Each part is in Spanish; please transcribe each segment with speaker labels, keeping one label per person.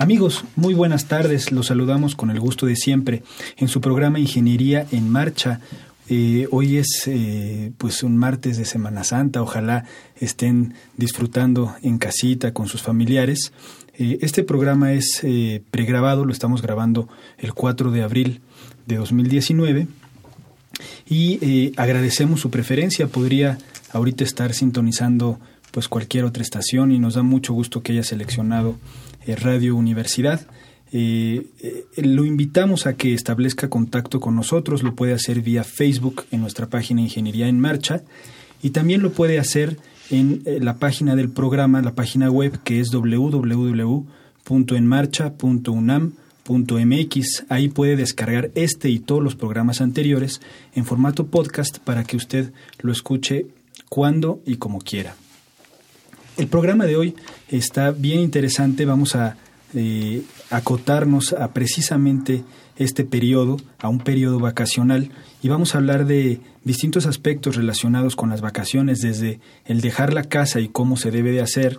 Speaker 1: Amigos, muy buenas tardes. Los saludamos con el gusto de siempre en su programa Ingeniería en Marcha. Eh, hoy es eh, pues un martes de Semana Santa. Ojalá estén disfrutando en casita con sus familiares. Eh, este programa es pregrabado, lo estamos grabando el 4 de abril de 2019 y agradecemos su preferencia. Podría ahorita estar sintonizando pues cualquier otra estación y nos da mucho gusto que haya seleccionado Radio Universidad. Eh, eh, lo invitamos a que establezca contacto con nosotros, lo puede hacer vía Facebook en nuestra página Ingeniería en Marcha y también lo puede hacer en la página del programa, la página web que es www.enmarcha.unam.mx. Ahí puede descargar este y todos los programas anteriores en formato podcast para que usted lo escuche cuando y como quiera. El programa de hoy está bien interesante. Vamos a eh, acotarnos a precisamente este periodo, a un periodo vacacional, y vamos a hablar de distintos aspectos relacionados con las vacaciones, desde el dejar la casa y cómo se debe de hacer,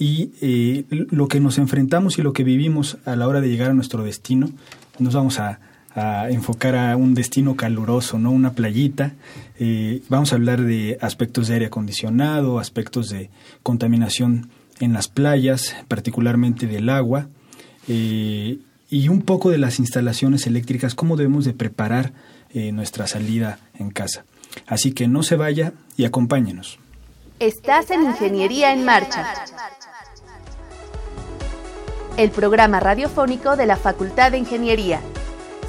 Speaker 1: y eh, lo que nos enfrentamos y lo que vivimos a la hora de llegar a nuestro destino. Nos vamos a a enfocar a un destino caluroso, ¿no? Una playita. Eh, vamos a hablar de aspectos de aire acondicionado, aspectos de contaminación en las playas, particularmente del agua, eh, y un poco de las instalaciones eléctricas, cómo debemos de preparar eh, nuestra salida en casa. Así que no se vaya y acompáñenos.
Speaker 2: Estás en Ingeniería en Marcha. El programa radiofónico de la Facultad de Ingeniería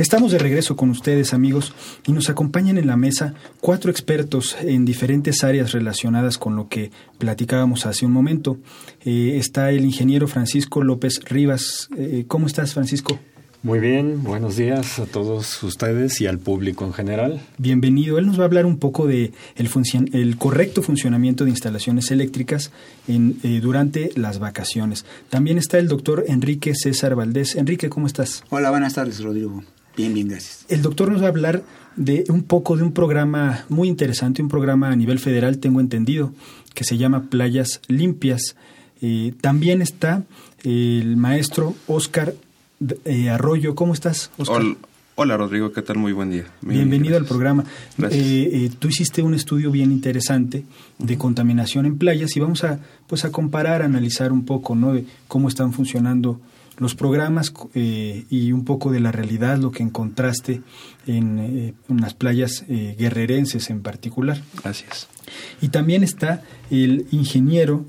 Speaker 1: Estamos de regreso con ustedes amigos y nos acompañan en la mesa cuatro expertos en diferentes áreas relacionadas con lo que platicábamos hace un momento. Eh, está el ingeniero Francisco López Rivas. Eh, ¿Cómo estás Francisco?
Speaker 3: Muy bien, buenos días a todos ustedes y al público en general.
Speaker 1: Bienvenido. Él nos va a hablar un poco de el, el correcto funcionamiento de instalaciones eléctricas en, eh, durante las vacaciones. También está el doctor Enrique César Valdés. Enrique, ¿cómo estás?
Speaker 4: Hola, buenas tardes, Rodrigo. Bien, bien, gracias.
Speaker 1: El doctor nos va a hablar de un poco de un programa muy interesante, un programa a nivel federal, tengo entendido, que se llama Playas Limpias. Eh, también está el maestro Oscar eh, Arroyo. ¿Cómo estás, Oscar?
Speaker 5: Hola, Rodrigo, ¿qué tal? Muy buen día.
Speaker 1: Bienvenido al programa. Eh, tú hiciste un estudio bien interesante de contaminación en playas y vamos a pues a comparar, a analizar un poco, ¿no? De cómo están funcionando los programas eh, y un poco de la realidad, lo que encontraste en, eh, las playas eh, guerrerenses en particular.
Speaker 5: Gracias.
Speaker 1: Y también está el ingeniero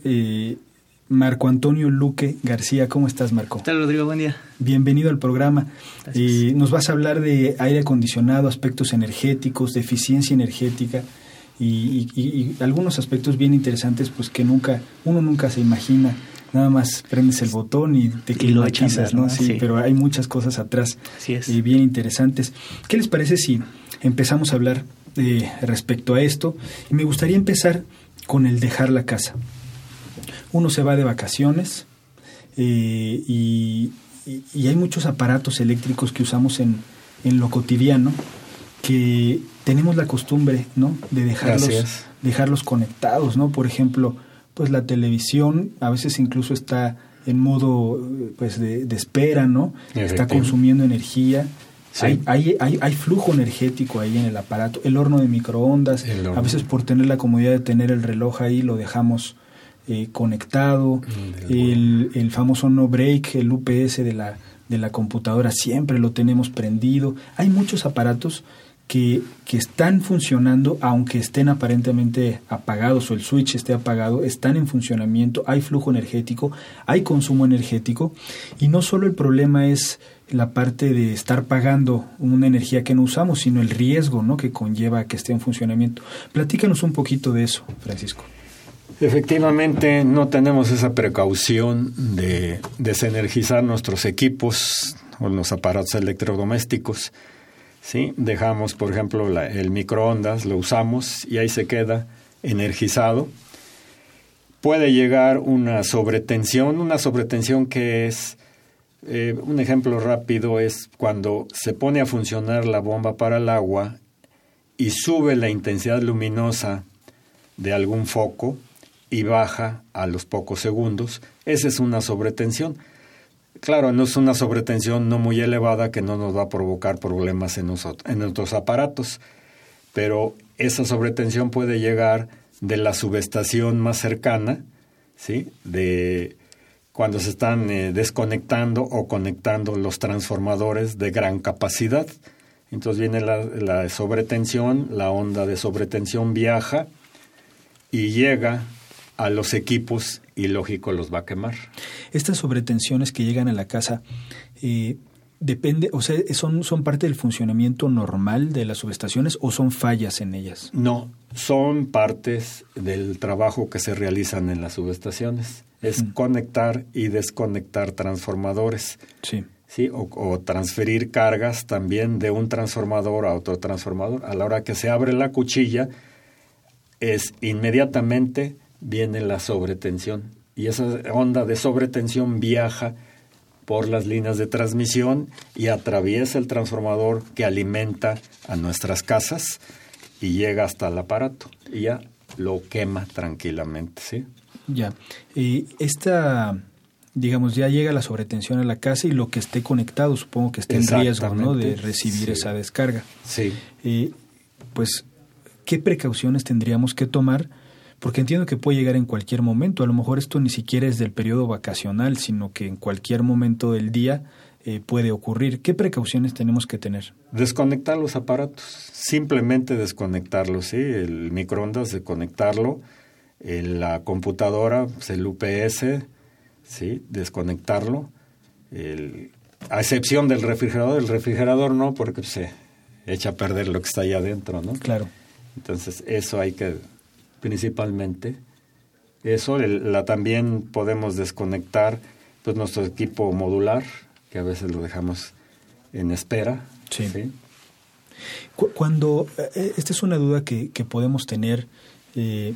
Speaker 1: Marco Antonio Luque García. ¿Cómo estás, Marco?
Speaker 6: ¿Qué tal, Rodrigo? Buen día.
Speaker 1: Bienvenido al programa. nos vas a hablar de aire acondicionado, aspectos energéticos, de eficiencia energética. Y, y, algunos aspectos bien interesantes pues que nunca uno nunca se imagina nada más prendes el botón y te climatizas, ¿no? Sí, pero hay muchas cosas atrás y eh, bien interesantes. ¿Qué les parece si empezamos a hablar eh, respecto a esto? Y me gustaría empezar con el dejar la casa. Uno se va de vacaciones eh, y, hay muchos aparatos eléctricos que usamos en, en lo cotidiano que tenemos la costumbre, ¿no? De dejarlos, dejarlos conectados, ¿no? Por ejemplo, pues la televisión a veces incluso está en modo pues de, espera, ¿no? Está consumiendo energía. Hay, hay, hay, hay, flujo energético ahí en el aparato. El horno de microondas, a veces por tener la comodidad de tener el reloj ahí, lo dejamos eh, conectado. Mm, el, el, famoso no break, el UPS de la, de la computadora, siempre lo tenemos prendido. Hay muchos aparatos que, están funcionando, aunque estén aparentemente apagados o el switch esté apagado, están en funcionamiento, hay flujo energético, hay consumo energético y no solo el problema es la parte de estar pagando una energía que no usamos, sino el riesgo ¿no? que conlleva que esté en funcionamiento. Platícanos un poquito de eso, Francisco.
Speaker 3: Efectivamente, no tenemos esa precaución de desenergizar nuestros equipos o los aparatos electrodomésticos ¿sí? Dejamos, por ejemplo, el microondas, lo usamos y ahí se queda energizado. Puede llegar una sobretensión, una sobretensión que es, eh, un ejemplo rápido es cuando se pone a funcionar la bomba para el agua y sube la intensidad luminosa de algún foco y baja a los pocos segundos. Esa es una sobretensión. Claro, no es una sobretensión no muy elevada que no nos va a provocar problemas en, en nuestros aparatos, pero esa sobretensión puede llegar de la subestación más cercana, ¿sí? De cuando se están eh, desconectando o conectando los transformadores de gran capacidad. Entonces viene la sobretensión, la onda de sobretensión viaja y llega a los equipos y lógico los va a quemar.
Speaker 1: Estas sobretensiones que llegan a la casa, eh, depende, o sea, son, son parte del funcionamiento normal de las subestaciones o son fallas en ellas?
Speaker 3: No, son partes del trabajo que se realizan en las subestaciones. Es mm. conectar y desconectar transformadores.
Speaker 1: Sí.
Speaker 3: ¿sí? O, o, transferir cargas también de un transformador a otro transformador. A la hora que se abre la cuchilla, es inmediatamente viene la sobretensión y esa onda de sobretensión viaja por las líneas de transmisión y atraviesa el transformador que alimenta a nuestras casas y llega hasta el aparato y ya lo quema tranquilamente, ¿sí?
Speaker 1: Ya. Y esta digamos, ya llega la sobretensión a la casa y lo que esté conectado, supongo que esté en riesgo, ¿no? De recibir esa descarga.
Speaker 3: Sí.
Speaker 1: Y, pues, ¿qué precauciones tendríamos que tomar porque entiendo que puede llegar en cualquier momento. A lo mejor esto ni siquiera es del periodo vacacional, sino que en cualquier momento del día eh, puede ocurrir. ¿Qué precauciones tenemos que tener?
Speaker 3: Desconectar los aparatos, simplemente desconectarlos, ¿sí? El microondas, desconectarlo, la computadora, pues, el UPS, ¿sí? Desconectarlo, a excepción del refrigerador, el refrigerador no, porque se echa a perder lo que está ahí adentro, ¿no?
Speaker 1: Claro.
Speaker 3: Entonces, eso hay que principalmente. Eso, la, también podemos desconectar pues nuestro equipo modular, que a veces lo dejamos en espera.
Speaker 1: Sí. Cuando, eh, esta es una duda que, que podemos tener, eh,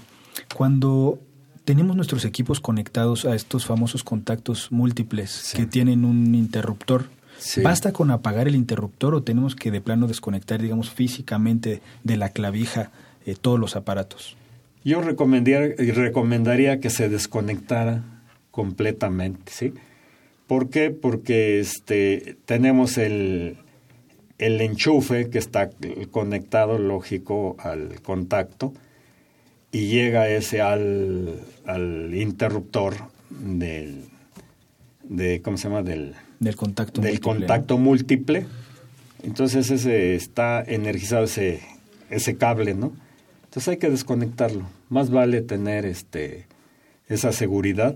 Speaker 1: cuando tenemos nuestros equipos conectados a estos famosos contactos múltiples que tienen un interruptor, ¿basta con apagar el interruptor o tenemos que de plano desconectar, digamos, físicamente de la clavija eh, todos los aparatos?
Speaker 3: Yo recomendaría, recomendaría que se desconectara completamente, ¿sí? ¿Por qué? Porque este, tenemos el, el enchufe que está conectado, lógico, al contacto y llega ese al, al interruptor del, de, ¿cómo se llama? Del,
Speaker 1: del contacto
Speaker 3: del múltiple. contacto múltiple. Entonces ese está energizado ese, ese cable, ¿no? Entonces hay que desconectarlo. Más vale tener este esa seguridad,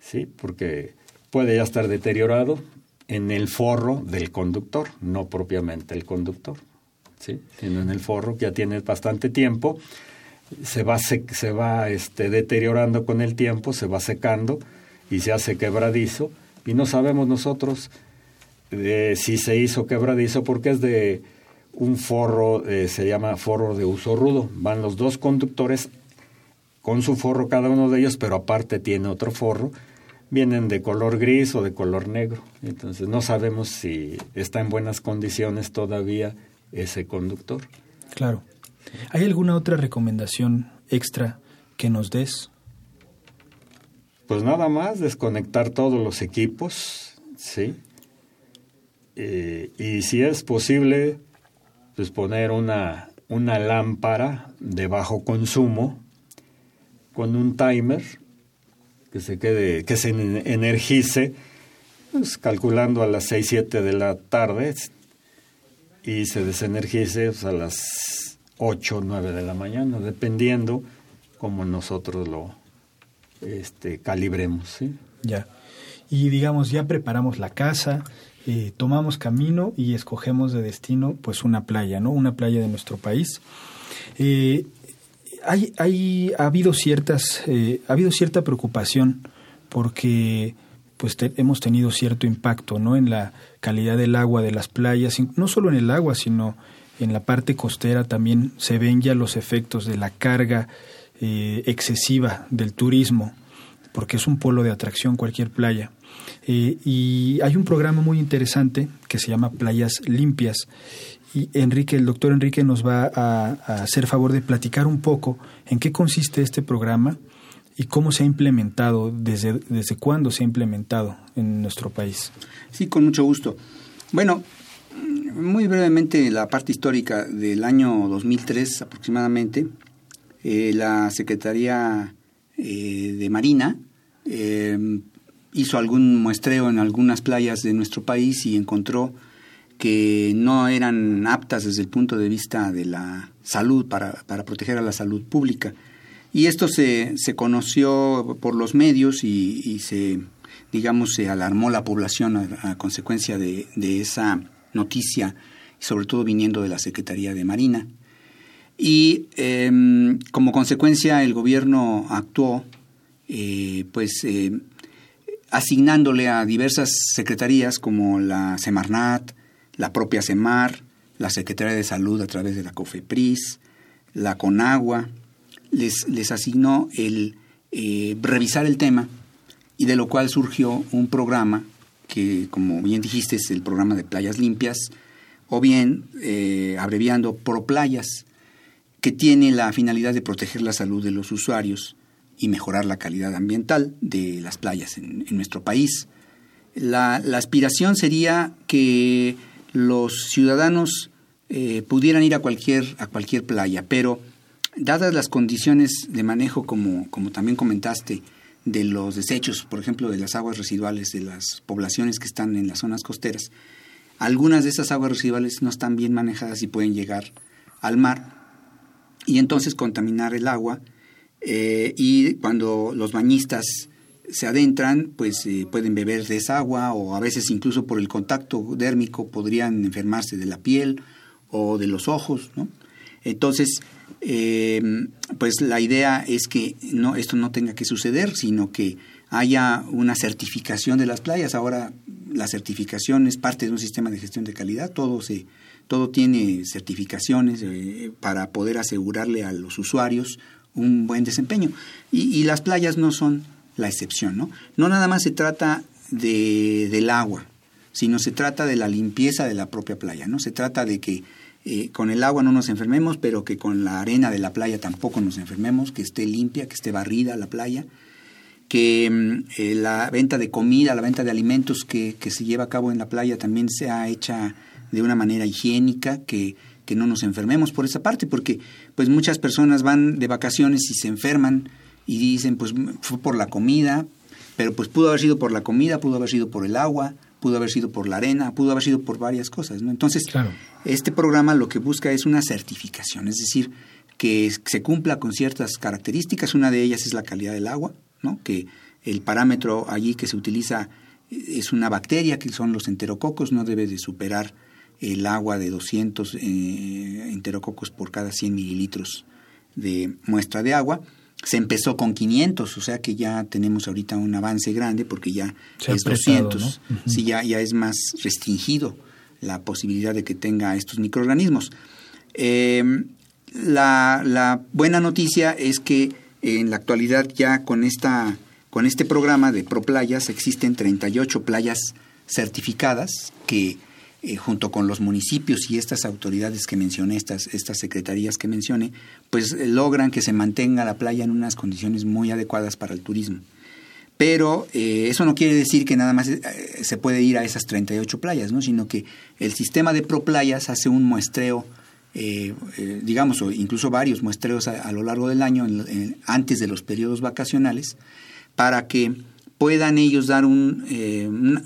Speaker 3: ¿sí? Porque puede ya estar deteriorado en el forro del conductor, no propiamente el conductor, ¿sí? Sino en el forro que ya tiene bastante tiempo, se va se, va este deteriorando con el tiempo, se va secando y se hace quebradizo y no sabemos nosotros eh, si se hizo quebradizo porque es de un forro, eh, se llama forro de uso rudo. Van los dos conductores con su forro cada uno de ellos, pero aparte tiene otro forro. Vienen de color gris o de color negro. Entonces no sabemos si está en buenas condiciones todavía ese conductor.
Speaker 1: Claro. ¿Hay alguna otra recomendación extra que nos des?
Speaker 3: Pues nada más desconectar todos los equipos, ¿sí? Eh, y si es posible, pues poner una, una lámpara de bajo consumo con un timer que se quede, que se energice, pues, calculando a las 6, 7 de la tarde y se desenergice pues, a las 8, 9 de la mañana, dependiendo como nosotros lo este, calibremos.
Speaker 1: Ya. Y digamos, ya preparamos la casa, eh, tomamos camino y escogemos de destino pues una playa, ¿no? Una playa de nuestro país. Eh, hay, hay, ha habido ciertas, eh, ha habido cierta preocupación porque pues hemos tenido cierto impacto, ¿no? En la calidad del agua de las playas, no solo en el agua, sino en la parte costera también se ven ya los efectos de la carga excesiva del turismo, porque es un polo de atracción cualquier playa. Eh, y hay un programa muy interesante que se llama Playas Limpias. Y Enrique, el doctor Enrique nos va a, hacer favor de platicar un poco en qué consiste este programa y cómo se ha implementado, desde, desde cuándo se ha implementado en nuestro país.
Speaker 4: Sí, con mucho gusto. Bueno, muy brevemente la parte histórica del año 2003 aproximadamente, eh, la Secretaría eh, de Marina hizo algún muestreo en algunas playas de nuestro país y encontró que no eran aptas desde el punto de vista de la salud, para, para proteger a la salud pública. Y esto se, se conoció por los medios y, se, digamos, se alarmó la población a, consecuencia de, de, esa noticia, sobre todo viniendo de la Secretaría de Marina. Y em, como consecuencia el gobierno actuó, eh, pues eh, asignándole a diversas secretarías como la Semarnat, la propia Semar, la Secretaría de Salud a través de la COFEPRIS, la CONAGUA, les, les asignó el eh, revisar el tema y de lo cual surgió un programa que, como bien dijiste, es el programa de playas limpias, o bien, eh, abreviando, ProPlayas, que tiene la finalidad de proteger la salud de los usuarios y mejorar la calidad ambiental de las playas en, nuestro país. La, aspiración sería que los ciudadanos eh, pudieran ir a cualquier, a cualquier playa, pero dadas las condiciones de manejo, como, como también comentaste, de los desechos, por ejemplo, de las aguas residuales de las poblaciones que están en las zonas costeras, algunas de esas aguas residuales no están bien manejadas y pueden llegar al mar y entonces contaminar el agua eh, y cuando los bañistas se adentran, pues eh, pueden beber de esa agua o a veces incluso por el contacto dérmico podrían enfermarse de la piel o de los ojos, ¿no? Entonces, em, pues la idea es que no esto no tenga que suceder, sino que haya una certificación de las playas. Ahora la certificación es parte de un sistema de gestión de calidad, todo se todo tiene certificaciones eh, para poder asegurarle a los usuarios un buen desempeño. Y, las playas no son la excepción, ¿no? No nada más se trata de, del agua, sino se trata de la limpieza de la propia playa, ¿no? Se trata de que eh, con el agua no nos enfermemos, pero que con la arena de la playa tampoco nos enfermemos, que esté limpia, que esté barrida la playa, que mm, eh, la venta de comida, la venta de alimentos que, que se lleva a cabo en la playa también sea hecha de una manera higiénica, que que no nos enfermemos por esa parte, porque pues muchas personas van de vacaciones y se enferman y dicen pues fue por la comida, pero pues pudo haber sido por la comida, pudo haber sido por el agua, pudo haber sido por la arena, pudo haber sido por varias cosas, ¿no? Entonces, este programa lo que busca es una certificación, es decir, que se cumpla con ciertas características, una de ellas es la calidad del agua, ¿no? Que el parámetro allí que se utiliza es una bacteria, que son los enterococos, no debe de superar el agua de 200 eh, enterococos por cada 100 mililitros de muestra de agua. Se empezó con 500, o sea que ya tenemos ahorita un avance grande porque ya es 200. Sí, ya, ya es más restringido la posibilidad de que tenga estos microorganismos. Em, la, la, buena noticia es que en la actualidad ya con, esta, con este programa de ProPlayas existen 38 playas certificadas que eh, junto con los municipios y estas autoridades que mencioné, estas, estas secretarías que mencioné, pues eh, logran que se mantenga la playa en unas condiciones muy adecuadas para el turismo. pero eh, eso no quiere decir que nada más se puede ir a esas 38 playas, ¿no? sino que el sistema de ProPlayas hace un muestreo, digamos, o incluso varios muestreos a, lo largo del año, antes de los periodos vacacionales, para que puedan ellos dar un,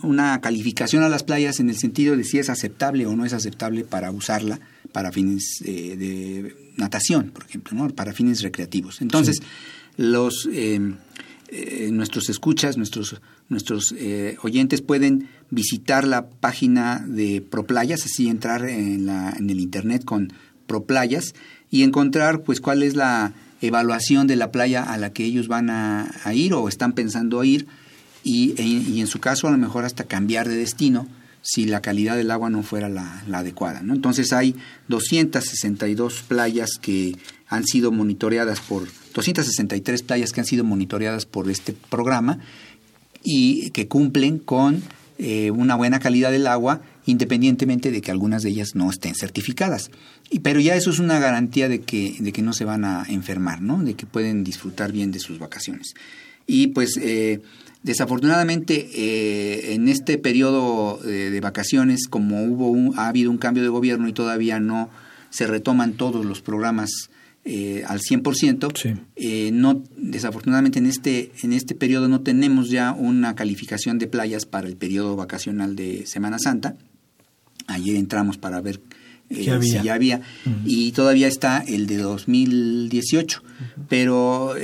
Speaker 4: una calificación a las playas en el sentido de si es aceptable o no es aceptable para usarla para fines de natación, por ejemplo, ¿no? para fines recreativos. Entonces, los eh, nuestros escuchas, nuestros, nuestros eh, oyentes pueden visitar la página de ProPlayas, así entrar en, la, en el internet con ProPlayas y encontrar pues cuál es la evaluación de la playa a la que ellos van a, ir o están pensando ir y, e, y, en su caso a lo mejor hasta cambiar de destino si la calidad del agua no fuera la, adecuada. ¿no? Entonces hay 262 playas que han sido monitoreadas por 263 playas que han sido monitoreadas por este programa y que cumplen con eh, una buena calidad del agua independientemente de que algunas de ellas no estén certificadas. Y, pero ya eso es una garantía de que, de que no se van a enfermar, ¿no? de que pueden disfrutar bien de sus vacaciones. Y pues eh, desafortunadamente eh, en este periodo de vacaciones, como hubo ha habido un cambio de gobierno y todavía no se retoman todos los programas eh, al 100%. Eh, no, desafortunadamente en este, en este periodo no tenemos ya una calificación de playas para el periodo vacacional de Semana Santa. Ayer entramos para ver eh, si ya había y todavía está el de 2018, pero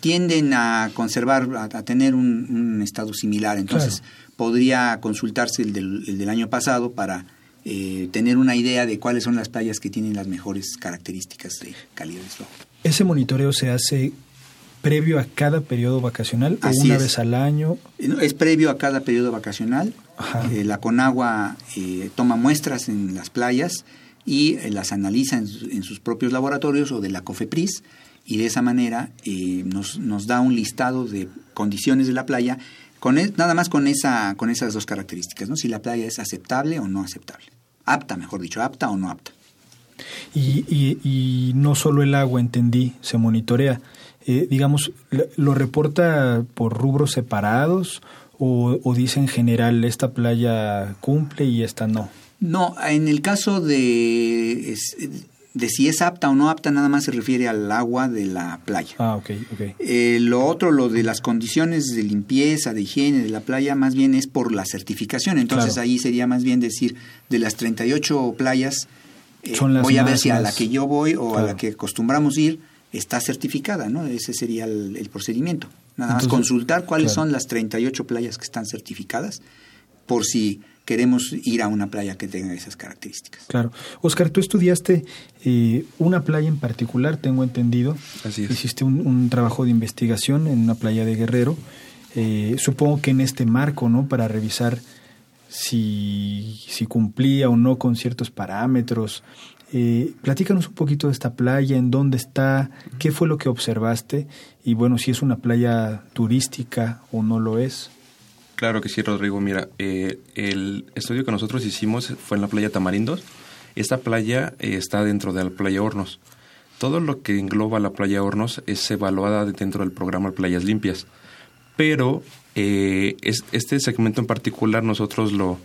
Speaker 4: tienden a conservar, a, tener un, estado similar. Entonces podría consultarse el del, el del año pasado para eh, tener una idea de cuáles son las playas que tienen las mejores características de calidad de suelo.
Speaker 1: ¿Ese monitoreo se hace previo a cada periodo vacacional o una vez al año?
Speaker 4: Es previo a cada periodo vacacional. Eh, la Conagua eh, toma muestras en las playas y las analiza en, sus propios laboratorios o de la COFEPRIS y de esa manera nos, nos da un listado de condiciones de la playa con nada más con, esa, con esas dos características, ¿no? si la playa es aceptable o no aceptable. Apta, mejor dicho, apta o no apta.
Speaker 1: Y, y, no solo el agua, entendí, se monitorea. Eh, digamos, ¿lo reporta por rubros separados o, o, dice en general esta playa cumple y esta no?
Speaker 4: No, en el caso de, de si es apta o no apta, nada más se refiere al agua de la playa.
Speaker 1: Ah, ok, ok.
Speaker 4: Eh, lo otro, lo de las condiciones de limpieza, de higiene de la playa, más bien es por la certificación. Entonces ahí sería más bien decir, de las 38 playas, eh, voy a ver si a la que yo voy o a la que acostumbramos ir está certificada, ¿no? Ese sería el, procedimiento. Nada más consultar cuáles son las 38 playas que están certificadas, por si queremos ir a una playa que tenga esas características.
Speaker 1: Claro. Oscar, tú estudiaste eh, una playa en particular, tengo entendido.
Speaker 5: Así es.
Speaker 1: Hiciste un, trabajo de investigación en una playa de Guerrero. Eh, supongo que en este marco, ¿no? Para revisar si, si cumplía o no con ciertos parámetros. Eh, platícanos un poquito de esta playa, en dónde está, qué fue lo que observaste y bueno, si es una playa turística o no lo es.
Speaker 5: Claro que sí, Rodrigo. Mira, eh, el estudio que nosotros hicimos fue en la playa Tamarindos. Esta playa eh, está dentro de la playa Hornos. Todo lo que engloba la playa Hornos es evaluada dentro del programa Playas Limpias. Pero eh, este segmento en particular nosotros lo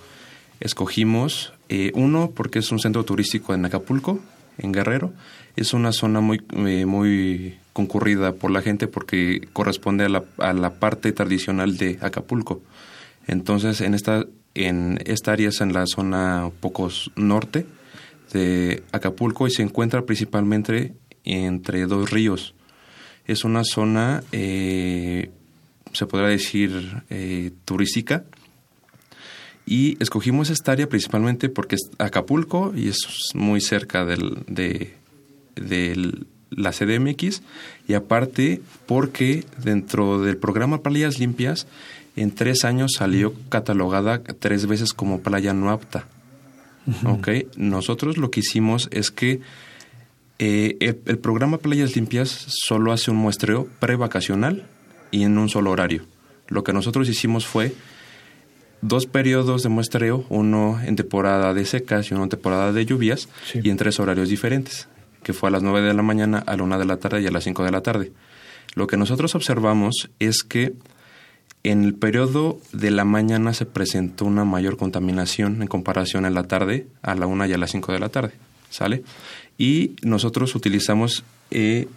Speaker 5: escogimos, uno, porque es un centro turístico en Acapulco, en Guerrero. Es una zona muy, muy concurrida por la gente porque corresponde a la, a la parte tradicional de Acapulco. Entonces, en esta, en esta área es en la zona poco norte de Acapulco y se encuentra principalmente entre dos ríos. Es una zona, eh, se podrá decir, eh, turística. Y escogimos esta área principalmente porque es Acapulco y es muy cerca del, de, de la CDMX y aparte porque dentro del programa Playas Limpias en tres años salió catalogada tres veces como playa no apta. Nosotros lo que hicimos es que eh, el, programa Playas Limpias solo hace un muestreo prevacacional y en un solo horario. Lo que nosotros hicimos fue dos periodos de muestreo, uno en temporada de secas y uno en temporada de lluvias, y en tres horarios diferentes, que fue a las 9 de la mañana, a la 1 de la tarde y a las 5 de la tarde. Lo que nosotros observamos es que en el periodo de la mañana se presentó una mayor contaminación en comparación en la tarde, a la una y a las 5 de la tarde, ¿sale? Y nosotros utilizamos eh,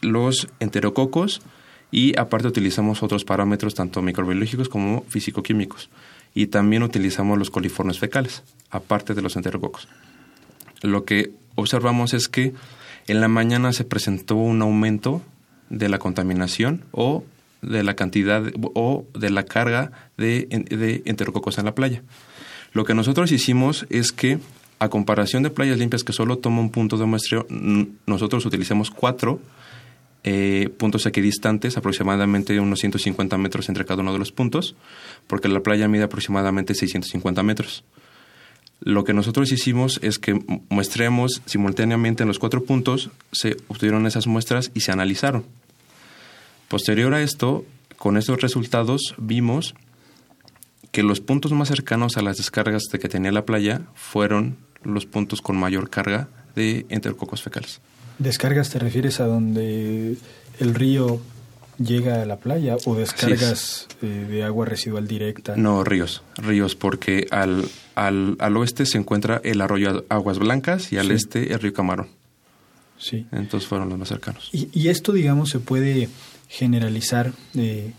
Speaker 5: los enterococos y aparte utilizamos otros parámetros tanto microbiológicos como físico-químicos. Y también utilizamos los coliformes fecales, aparte de los enterococos. Lo que observamos es que en la mañana se presentó un aumento de la contaminación o de la cantidad o de la carga de, enterococos en la playa. Lo que nosotros hicimos es que, a comparación de playas limpias que solo toma un punto de muestreo, nosotros utilizamos cuatro eh, puntos equidistantes, aproximadamente unos 150 metros entre cada uno de los puntos, porque la playa mide aproximadamente 650 metros. Lo que nosotros hicimos es que muestremos simultáneamente en los cuatro puntos, se obtuvieron esas muestras y se analizaron. Posterior a esto, con estos resultados vimos que los puntos más cercanos a las descargas de que tenía la playa fueron los puntos con mayor carga de enterococos fecales.
Speaker 1: ¿Descargas te refieres a donde el río llega a la playa o descargas eh, de agua residual directa?
Speaker 5: No, ríos, ríos, porque al, al, al, oeste se encuentra el arroyo Aguas Blancas y al este el río Camarón.
Speaker 1: Sí.
Speaker 5: Entonces fueron los más cercanos.
Speaker 1: Y, y esto, digamos, se puede generalizar, eh,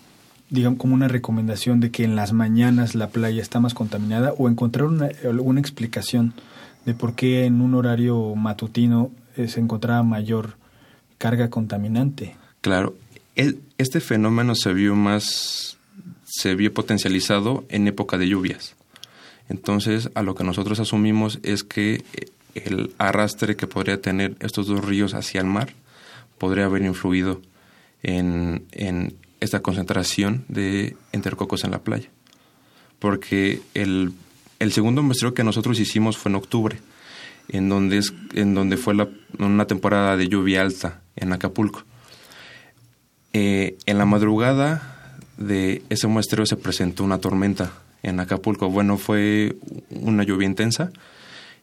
Speaker 1: digamos, como una recomendación de que en las mañanas la playa está más contaminada o encontrar una, alguna explicación de por qué en un horario matutino se encontraba mayor carga contaminante.
Speaker 5: Claro, este fenómeno se vio más, se vio potencializado en época de lluvias. Entonces, a lo que nosotros asumimos es que el arrastre que podría tener estos dos ríos hacia el mar podría haber influido en, en esta concentración de entercocos en la playa. Porque el, el segundo muestreo que nosotros hicimos fue en octubre, en donde, es, en donde fue la, una temporada de lluvia alta en Acapulco. Eh, en la madrugada de ese muestreo se presentó una tormenta en Acapulco. Bueno, fue una lluvia intensa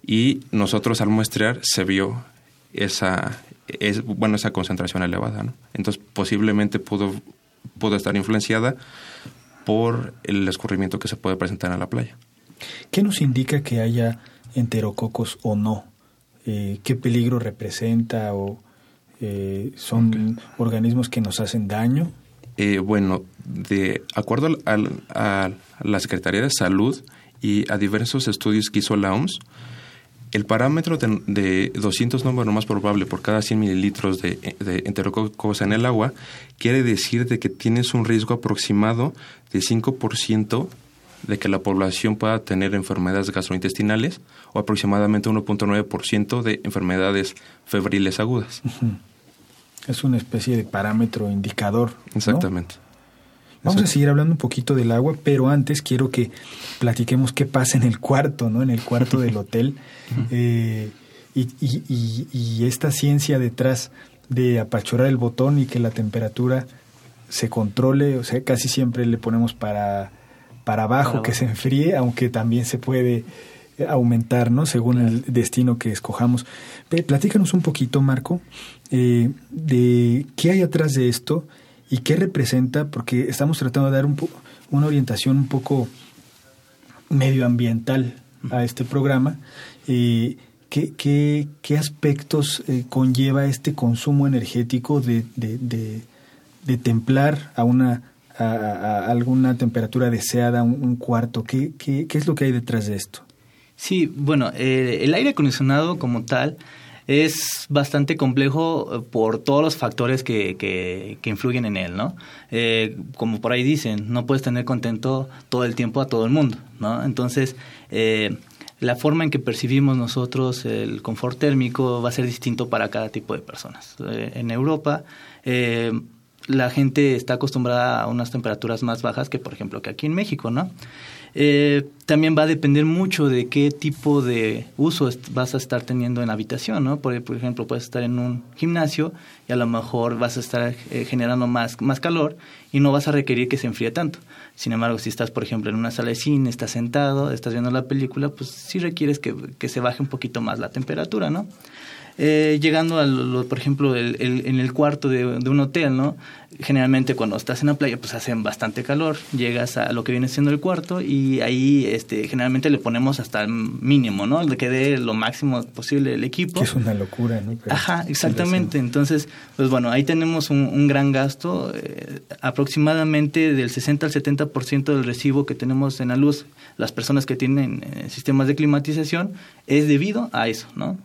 Speaker 5: y nosotros al muestrear se vio esa, es bueno esa concentración elevada. Entonces posiblemente pudo, pudo estar influenciada por el escurrimiento que se puede presentar en la playa.
Speaker 1: ¿Qué nos indica que haya enterococos o no? Eh, ¿Qué peligro representa o eh, son okay. organismos que nos hacen daño?
Speaker 5: Eh, bueno, de acuerdo al, al, a la Secretaría de Salud y a diversos estudios que hizo la OMS, el parámetro de, de 200 número más probable por cada 100 mililitros de, de enterococos en el agua quiere decir de que tienes un riesgo aproximado de 5% de que la población pueda tener enfermedades gastrointestinales o aproximadamente 1.9% de enfermedades febriles agudas.
Speaker 1: Uh -huh. Es una especie de parámetro indicador.
Speaker 5: Exactamente.
Speaker 1: ¿no? Vamos a seguir hablando un poquito del agua, pero antes quiero que platiquemos qué pasa en el cuarto, ¿no? En el cuarto del hotel. eh, y, y, y, y, esta ciencia detrás de apachurrar el botón y que la temperatura se controle, o sea, casi siempre le ponemos para, para abajo para que abajo. se enfríe, aunque también se puede aumentar, ¿no? Según el destino que escojamos. Platícanos un poquito, Marco, eh, de qué hay atrás de esto y qué representa, porque estamos tratando de dar un una orientación un poco medioambiental a este programa. Eh, ¿qué, qué, qué, aspectos eh, conlleva este consumo energético de, de, de, de templar a una a, alguna temperatura deseada, un, cuarto? ¿Qué, ¿Qué, ¿Qué, es lo que hay detrás de esto?
Speaker 6: Sí, bueno, eh, el aire acondicionado como tal es bastante complejo por todos los factores que, que, influyen en él, ¿no? Eh, como por ahí dicen, no puedes tener contento todo el tiempo a todo el mundo, ¿no? Entonces, eh, la forma en que percibimos nosotros el confort térmico va a ser distinto para cada tipo de personas. Eh, en Europa, la gente está acostumbrada a unas temperaturas más bajas que, por ejemplo, que aquí en México, ¿no? Eh, también va a depender mucho de qué tipo de uso vas a estar teniendo en la habitación, ¿no? Por, por, ejemplo, puedes estar en un gimnasio y a lo mejor vas a estar eh, generando más, más calor y no vas a requerir que se enfríe tanto. Sin embargo, si estás, por ejemplo, en una sala de cine, estás sentado, estás viendo la película, pues sí requieres que, que se baje un poquito más la temperatura, ¿no? Eh, llegando, a por ejemplo, el, en el cuarto de, un hotel, ¿no? Generalmente cuando estás en la playa, pues hace bastante calor. Llegas a lo que viene siendo el cuarto y ahí este, generalmente le ponemos hasta el mínimo, ¿no? Le quede lo máximo posible el equipo.
Speaker 1: Que es una locura, ¿no?
Speaker 6: Ajá, exactamente. Entonces, pues bueno, ahí tenemos un, gran gasto. Eh, aproximadamente del 60 al 70% del recibo que tenemos en la luz, las personas que tienen eh, sistemas de climatización, es debido a eso, ¿no?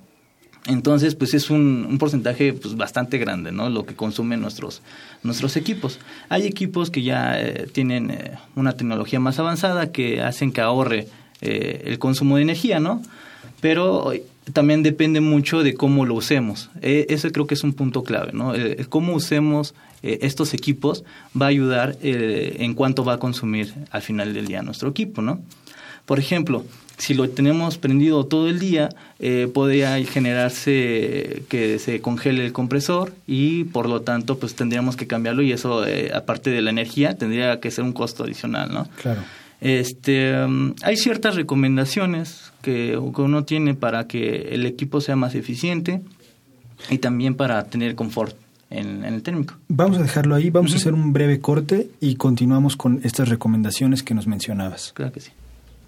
Speaker 6: Entonces, pues es un, porcentaje pues, bastante grande, ¿no? Lo que consumen nuestros, nuestros equipos. Hay equipos que ya eh, tienen eh, una tecnología más avanzada que hacen que ahorre eh, el consumo de energía, ¿no? Pero también depende mucho de cómo lo usemos. eso creo que es un punto clave, ¿no? cómo usemos estos equipos va a ayudar en cuánto va a consumir al final del día nuestro equipo, ¿no? Por ejemplo, si lo tenemos prendido todo el día, eh, podría generarse que se congele el compresor y por lo tanto pues tendríamos que cambiarlo y eso eh, aparte de la energía tendría que ser un costo adicional, ¿no?
Speaker 1: Claro.
Speaker 6: Este, um, hay ciertas recomendaciones que uno tiene para que el equipo sea más eficiente y también para tener confort en, el térmico.
Speaker 1: Vamos a dejarlo ahí, vamos a hacer un breve corte y continuamos con estas recomendaciones que nos mencionabas.
Speaker 6: Claro que sí.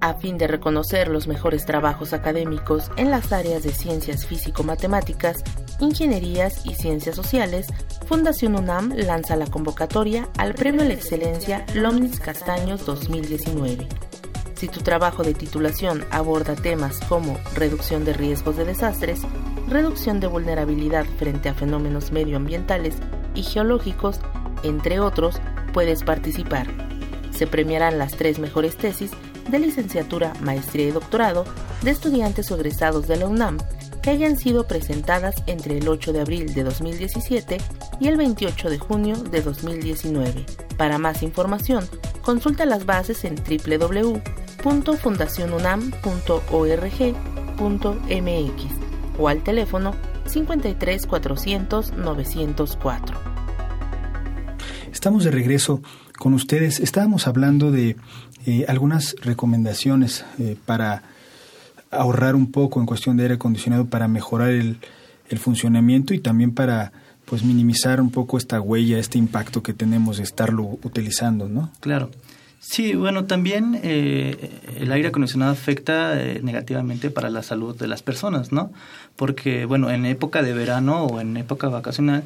Speaker 7: A fin de reconocer los mejores trabajos académicos en las áreas de ciencias físico-matemáticas, ingenierías y ciencias sociales, Fundación UNAM lanza la convocatoria al Premio a la Excelencia Lomnis Castaños 2019. Si tu trabajo de titulación aborda temas como reducción de riesgos de desastres, reducción de vulnerabilidad frente a fenómenos medioambientales y geológicos, entre otros, puedes participar. Se premiarán las tres mejores tesis de licenciatura, maestría y doctorado de estudiantes egresados de la UNAM que hayan sido presentadas entre el 8 de abril de 2017 y el 28 de junio de 2019. Para más información, consulta las bases en www.fundacionunam.org.mx o al teléfono 53 400 904.
Speaker 1: Estamos de regreso con ustedes. Estábamos hablando de eh, algunas recomendaciones eh, para ahorrar un poco en cuestión de aire acondicionado para mejorar el, el, funcionamiento y también para pues minimizar un poco esta huella, este impacto que tenemos de estarlo utilizando, ¿no?
Speaker 6: Claro. Sí, bueno, también eh, el aire acondicionado afecta negativamente para la salud de las personas, ¿no? Porque, bueno, en época de verano o en época vacacional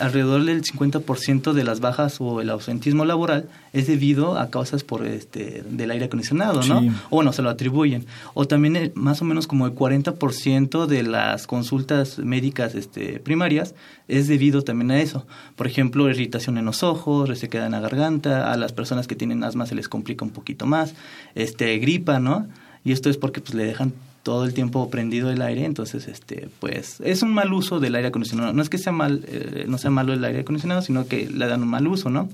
Speaker 6: alrededor del 50% de las bajas o el ausentismo laboral es debido a causas por este del aire acondicionado, ¿no? O bueno, se lo atribuyen. O también eh, más o menos como el 40% de las consultas médicas este, primarias es debido también a eso. Por ejemplo, irritación en los ojos, resequedad en la garganta, a las personas que tienen asma se les complica un poquito más, este gripa, ¿no? Y esto es porque pues le dejan todo el tiempo prendido el aire, entonces este pues es un mal uso del aire acondicionado. No es que sea mal eh, no sea malo el aire acondicionado, sino que le dan un mal uso, ¿no?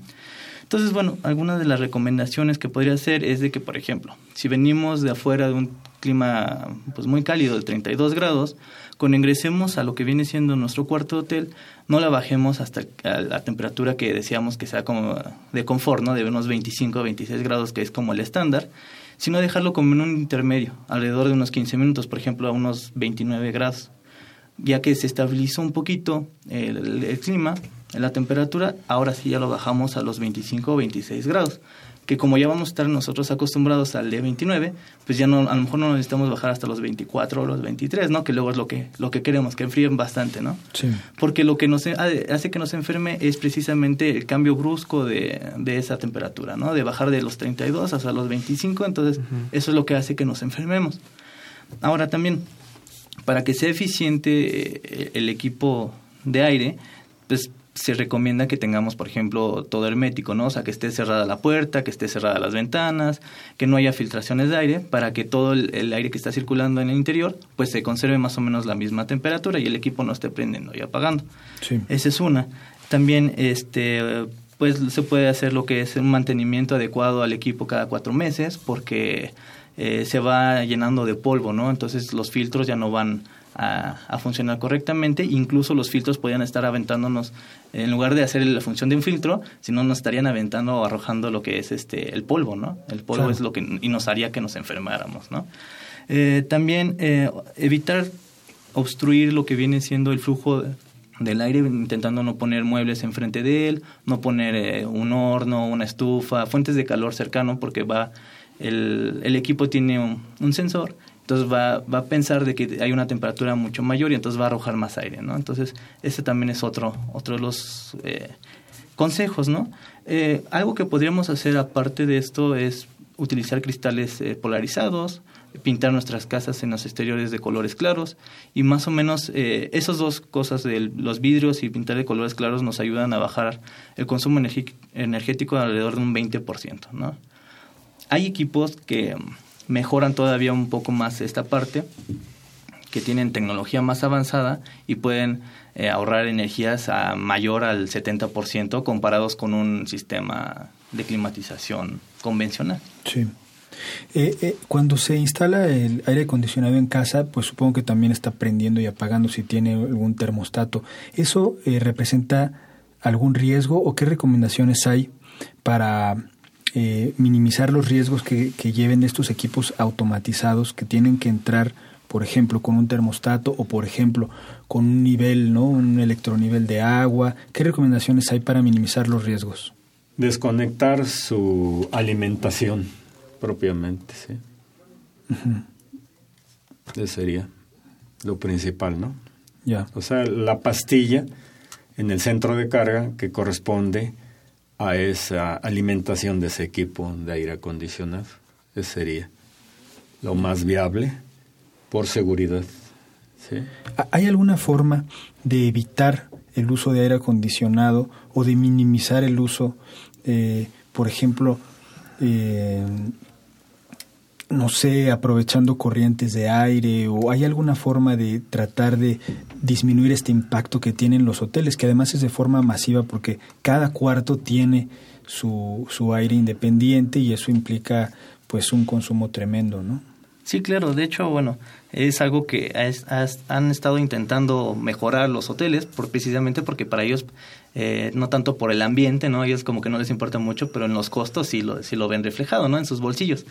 Speaker 6: Entonces, bueno, algunas de las recomendaciones que podría hacer es de que, por ejemplo, si venimos de afuera de un clima pues muy cálido de 32 grados, cuando ingresemos a lo que viene siendo nuestro cuarto hotel, no la bajemos hasta la temperatura que decíamos que sea como de confort, ¿no? De unos 25 o 26 grados, que es como el estándar, sino dejarlo como en un intermedio, alrededor de unos 15 minutos, por ejemplo, a unos 29 grados. Ya que se estabilizó un poquito el, clima, la temperatura, ahora sí ya lo bajamos a los 25 o 26 grados que como ya vamos a estar nosotros acostumbrados al de 29, pues ya no, a lo mejor no necesitamos bajar hasta los 24 o los 23, ¿no? Que luego es lo que, lo que queremos, que enfríen bastante, ¿no?
Speaker 1: Sí.
Speaker 6: Porque lo que nos hace que nos enferme es precisamente el cambio brusco de, de esa temperatura, ¿no? De bajar de los 32 hasta los 25, entonces eso es lo que hace que nos enfermemos. Ahora también, para que sea eficiente eh, el equipo de aire, pues se recomienda que tengamos, por ejemplo, todo hermético, ¿no? O sea, que esté cerrada la puerta, que esté cerrada las ventanas, que no haya filtraciones de aire, para que todo el, aire que está circulando en el interior, pues se conserve más o menos la misma temperatura y el equipo no esté prendiendo y apagando.
Speaker 1: Sí.
Speaker 6: Esa es una. También este pues se puede hacer lo que es un mantenimiento adecuado al equipo cada cuatro meses porque eh, se va llenando de polvo, ¿no? Entonces los filtros ya no van a, funcionar correctamente. Incluso los filtros podrían estar aventándonos, en lugar de hacer la función de un filtro, sino nos estarían aventando o arrojando lo que es este el polvo, ¿no? El polvo es lo que y nos haría que nos enfermáramos, ¿no? Eh, también eh, evitar obstruir lo que viene siendo el flujo del aire, intentando no poner muebles enfrente de él, no poner eh, un horno, una estufa, fuentes de calor cercano, porque va el, el equipo tiene un sensor entonces va, va a pensar de que hay una temperatura mucho mayor y entonces va a arrojar más aire, ¿no? Entonces, ese también es otro, otro de los eh, consejos, ¿no? Eh, algo que podríamos hacer aparte de esto es utilizar cristales eh, polarizados, pintar nuestras casas en los exteriores de colores claros y más o menos esas dos cosas de los vidrios y pintar de colores claros nos ayudan a bajar el consumo energético alrededor de un 20%, ¿no? Hay equipos que mejoran todavía un poco más esta parte, que tienen tecnología más avanzada y pueden eh, ahorrar energías a mayor al 70% comparados con un sistema de climatización convencional.
Speaker 1: Sí. Eh, eh, cuando se instala el aire acondicionado en casa, pues supongo que también está prendiendo y apagando si tiene algún termostato. ¿Eso representa algún riesgo o qué recomendaciones hay para eh, minimizar los riesgos que, lleven estos equipos automatizados que tienen que entrar, por ejemplo, con un termostato o, por ejemplo, con un nivel, ¿no? un electronivel de agua. ¿Qué recomendaciones hay para minimizar los riesgos?
Speaker 3: Desconectar su alimentación propiamente, ¿sí? Eso sería lo principal, ¿no?
Speaker 1: Ya.
Speaker 3: O sea, la pastilla en el centro de carga que corresponde a esa alimentación de ese equipo de aire acondicionado. Ese sería lo más viable por seguridad.
Speaker 1: ¿Hay alguna forma de evitar el uso de aire acondicionado o de minimizar el uso, eh, por ejemplo, eh, no sé, aprovechando corrientes de aire o hay alguna forma de tratar de disminuir este impacto que tienen los hoteles, que además es de forma masiva porque cada cuarto tiene su, su aire independiente y eso implica pues un consumo tremendo, ¿no?
Speaker 6: Sí, claro. De hecho, bueno, es algo que han estado intentando mejorar los hoteles, por, precisamente porque para ellos, eh, no tanto por el ambiente, ¿no? Ellos como que no les importa mucho, pero en los costos sí lo, sí lo ven reflejado, ¿no? En sus bolsillos.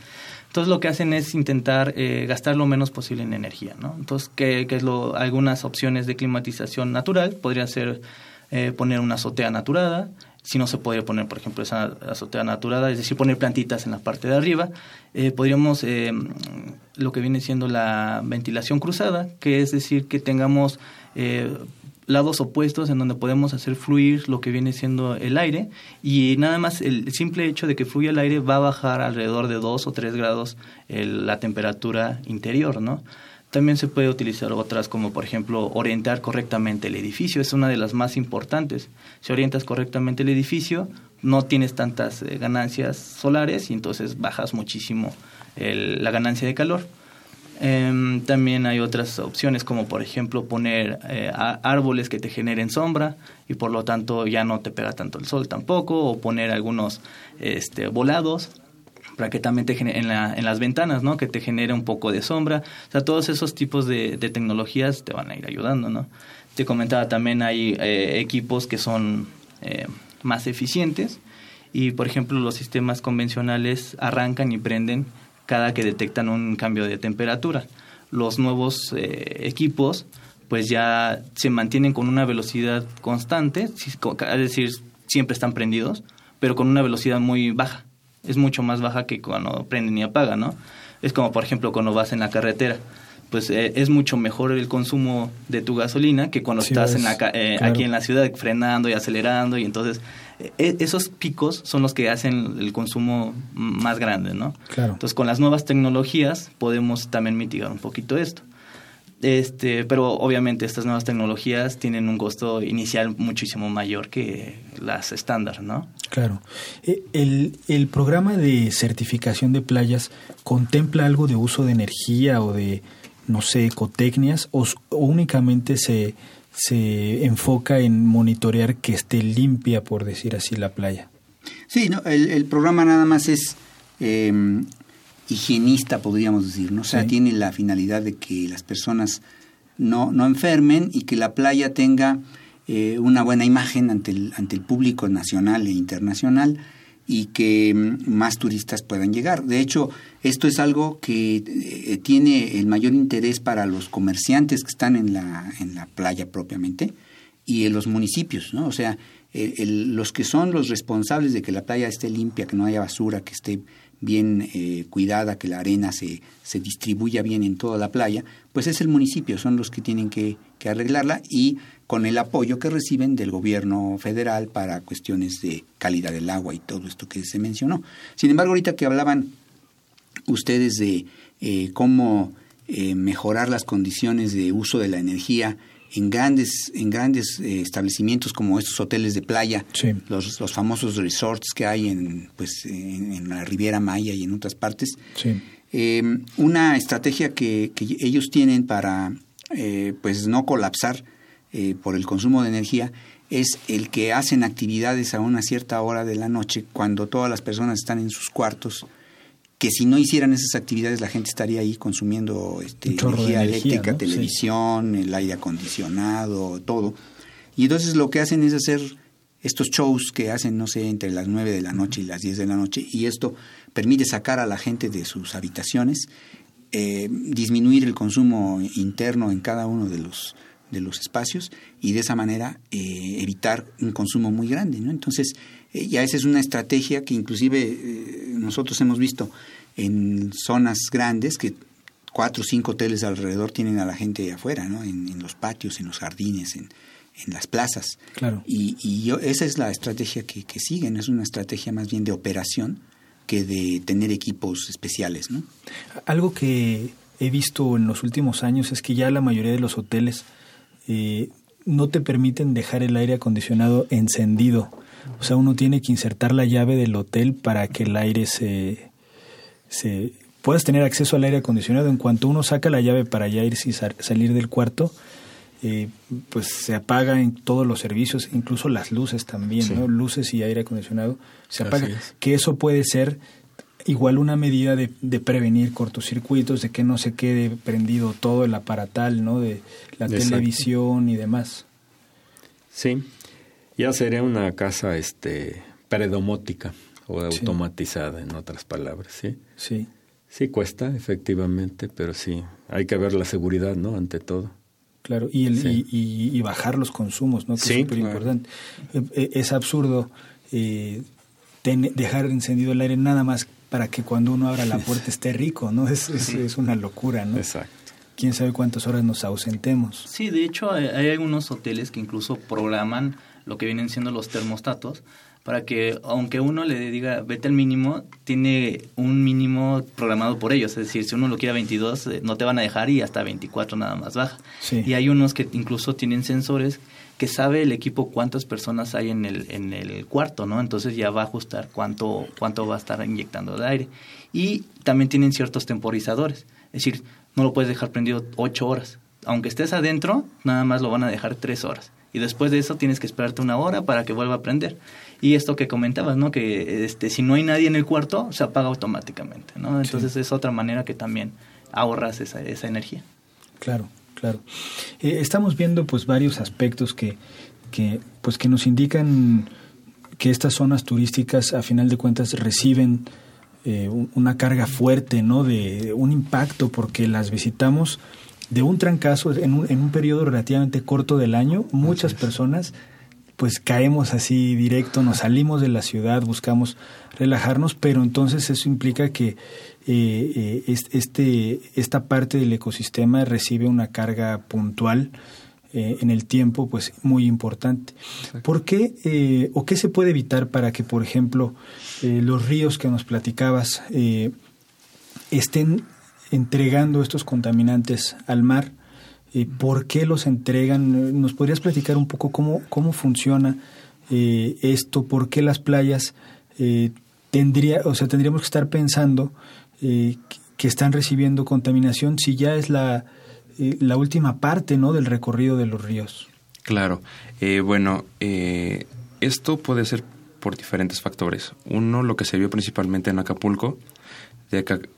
Speaker 6: Entonces lo que hacen es intentar eh, gastar lo menos posible en energía, ¿no? Entonces, ¿qué, es lo, algunas opciones de climatización natural? Podrían ser eh, poner una azotea naturada, si no se puede poner, por ejemplo, esa azotea naturada, es decir, poner plantitas en la parte de arriba. Eh, podríamos, eh, lo que viene siendo la ventilación cruzada, que es decir, que tengamos eh, lados opuestos en donde podemos hacer fluir lo que viene siendo el aire y nada más el simple hecho de que fluya el aire va a bajar alrededor de 2 o 3 grados la temperatura interior, ¿no? También se puede utilizar otras como por ejemplo orientar correctamente el edificio, es una de las más importantes. Si orientas correctamente el edificio, no tienes tantas eh, ganancias solares y entonces bajas muchísimo la ganancia de calor. Em, también hay otras opciones como por ejemplo poner eh, árboles que te generen sombra y por lo tanto ya no te pega tanto el sol tampoco o poner algunos este, volados para que también te genere, en, la, en las ventanas, ¿no? Que te genere un poco de sombra. O sea, todos esos tipos de, tecnologías te van a ir ayudando, ¿no? Te comentaba también hay eh, equipos que son eh, más eficientes y, por ejemplo, los sistemas convencionales arrancan y prenden cada que detectan un cambio de temperatura. Los nuevos eh, equipos pues ya se mantienen con una velocidad constante, es decir, siempre están prendidos, pero con una velocidad muy baja es mucho más baja que cuando prenden y apagan, ¿no? Es como, por ejemplo, cuando vas en la carretera. Pues eh, es mucho mejor el consumo de tu gasolina que cuando estás en la, eh, aquí en la ciudad frenando y acelerando y entonces eh, esos picos son los que hacen el consumo más grande, ¿no?
Speaker 1: Claro.
Speaker 6: Entonces con las nuevas tecnologías podemos también mitigar un poquito esto. Este, pero obviamente estas nuevas tecnologías tienen un costo inicial muchísimo mayor que las estándar, ¿no?
Speaker 1: Claro. Eh, el, el programa de certificación de playas contempla algo de uso de energía o de, no sé, ecotecnias o, únicamente se, se enfoca en monitorear que esté limpia, por decir así, la playa.
Speaker 4: Sí, no, el, programa nada más es em, higienista, podríamos decir, ¿no? O sea, tiene la finalidad de que las personas no, no enfermen y que la playa tenga eh, una buena imagen ante el, ante el público nacional e internacional y que mm, más turistas puedan llegar. De hecho, esto es algo que eh, tiene el mayor interés para los comerciantes que están en la, en la playa propiamente y en los municipios, ¿no? O sea, los que son los responsables de que la playa esté limpia, que no haya basura, que esté bien eh, cuidada, que la arena se, se distribuya bien en toda la playa, pues es el municipio, son los que tienen que, que arreglarla y con el apoyo que reciben del gobierno federal para cuestiones de calidad del agua y todo esto que se mencionó. Sin embargo, ahorita que hablaban ustedes de eh, cómo eh, mejorar las condiciones de uso de la energía en grandes en grandes eh, establecimientos como estos hoteles de playa, los, los, famosos resorts que hay en pues en, la Riviera Maya y en otras partes. una estrategia que, que, ellos tienen para pues no colapsar eh, por el consumo de energía es el que hacen actividades a una cierta hora de la noche cuando todas las personas están en sus cuartos que si no hicieran esas actividades la gente estaría ahí consumiendo este, energía, eléctrica, televisión, el aire acondicionado, todo. Y entonces lo que hacen es hacer estos shows que hacen, no sé, entre las 9 de la noche y las 10 de la noche, y esto permite sacar a la gente de sus habitaciones, eh, disminuir el consumo interno en cada uno de los de los espacios y de esa manera eh, evitar un consumo muy grande. ¿no? Entonces, eh, ya esa es una estrategia que inclusive eh, nosotros hemos visto en zonas grandes que cuatro o cinco hoteles alrededor tienen a la gente afuera, ¿no? en, los patios, en los jardines, en, en las plazas.
Speaker 1: Claro.
Speaker 4: Y, y yo, esa es la estrategia que, que siguen, es una estrategia más bien de operación que de tener equipos especiales. ¿no?
Speaker 1: Algo que he visto en los últimos años es que ya la mayoría de los hoteles eh, no te permiten dejar el aire acondicionado encendido. O sea, uno tiene que insertar la llave del hotel para que el aire se, se puedas tener acceso al aire acondicionado. En cuanto uno saca la llave para ya irse y salir del cuarto, eh, pues se apaga en todos los servicios, incluso las luces también, ¿no? Luces y aire acondicionado se apaga. Que eso puede ser igual una medida de, de, prevenir cortocircuitos, de que no se quede prendido todo el aparatal, ¿no? De la televisión y demás.
Speaker 3: Sí, ya sería una casa este predomótica o automatizada, en otras palabras, ¿sí?
Speaker 1: Sí.
Speaker 3: Sí cuesta, efectivamente, pero sí, hay que ver la seguridad, ¿no? Ante todo.
Speaker 1: Claro, y, el, y, y, bajar los consumos, ¿no? Que es súper importante. Eh, eh, es absurdo eh, dejar encendido el aire nada más para que cuando uno abra la puerta esté rico, ¿no? Es, es, una locura, ¿no?
Speaker 3: Exacto.
Speaker 1: Quién sabe cuántas horas nos ausentemos.
Speaker 6: Sí, de hecho hay, algunos hoteles que incluso programan lo que vienen siendo los termostatos para que aunque uno le diga vete al mínimo, tiene un mínimo programado por ellos. Es decir, si uno lo quiere a 22, eh, no te van a dejar y hasta 24 nada más baja.
Speaker 1: Sí.
Speaker 6: Y hay unos que incluso tienen sensores que sabe el equipo cuántas personas hay en el, en el cuarto, ¿no? Entonces ya va a ajustar cuánto, cuánto va a estar inyectando de aire. Y también tienen ciertos temporizadores. Es decir, no lo puedes dejar prendido ocho horas. Aunque estés adentro, nada más lo van a dejar tres horas. Y después de eso tienes que esperarte una hora para que vuelva a prender. Y esto que comentabas, ¿no? Que este, si no hay nadie en el cuarto, se apaga automáticamente, ¿no? Entonces es otra manera que también ahorras esa, esa energía.
Speaker 1: Claro claro. Eh, estamos viendo pues varios aspectos que, que, pues, que nos indican que estas zonas turísticas a final de cuentas reciben eh, una carga fuerte, ¿no? De un impacto porque las visitamos de un trancazo en un, en un periodo relativamente corto del año. Muchas personas pues caemos así directo, nos salimos de la ciudad, buscamos relajarnos, pero entonces eso implica que eh, eh este, esta parte del ecosistema recibe una carga puntual eh, en el tiempo pues muy importante. ¿Por qué eh, o qué se puede evitar para que, por ejemplo, los ríos que nos platicabas estén entregando estos contaminantes al mar? ¿Por qué los entregan? ¿Nos podrías platicar un poco cómo, cómo funciona esto? ¿Por qué las playas tendría, o sea, tendríamos que estar pensando eh, que están recibiendo contaminación si ya es la, eh, la última parte ¿no? del recorrido de los ríos.
Speaker 5: Claro. Eh, bueno, eh, esto puede ser por diferentes factores. Uno, lo que se vio principalmente en Acapulco, de que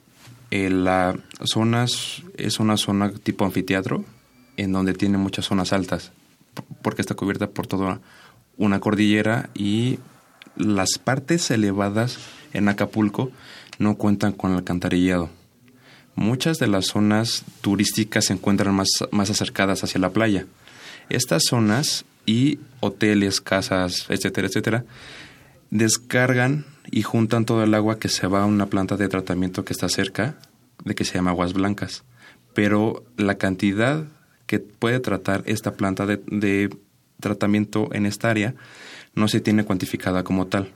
Speaker 5: eh, la zona es una zona tipo anfiteatro, en donde tiene muchas zonas altas, porque está cubierta por toda una cordillera y las partes elevadas en Acapulco no cuentan con alcantarillado. Muchas de las zonas turísticas se encuentran más, más acercadas hacia la playa. Estas zonas y hoteles, casas, etcétera, etcétera, descargan y juntan todo el agua que se va a una planta de tratamiento que está cerca, de que se llama aguas blancas. Pero la cantidad que puede tratar esta planta de, de tratamiento en esta área no se tiene cuantificada como tal.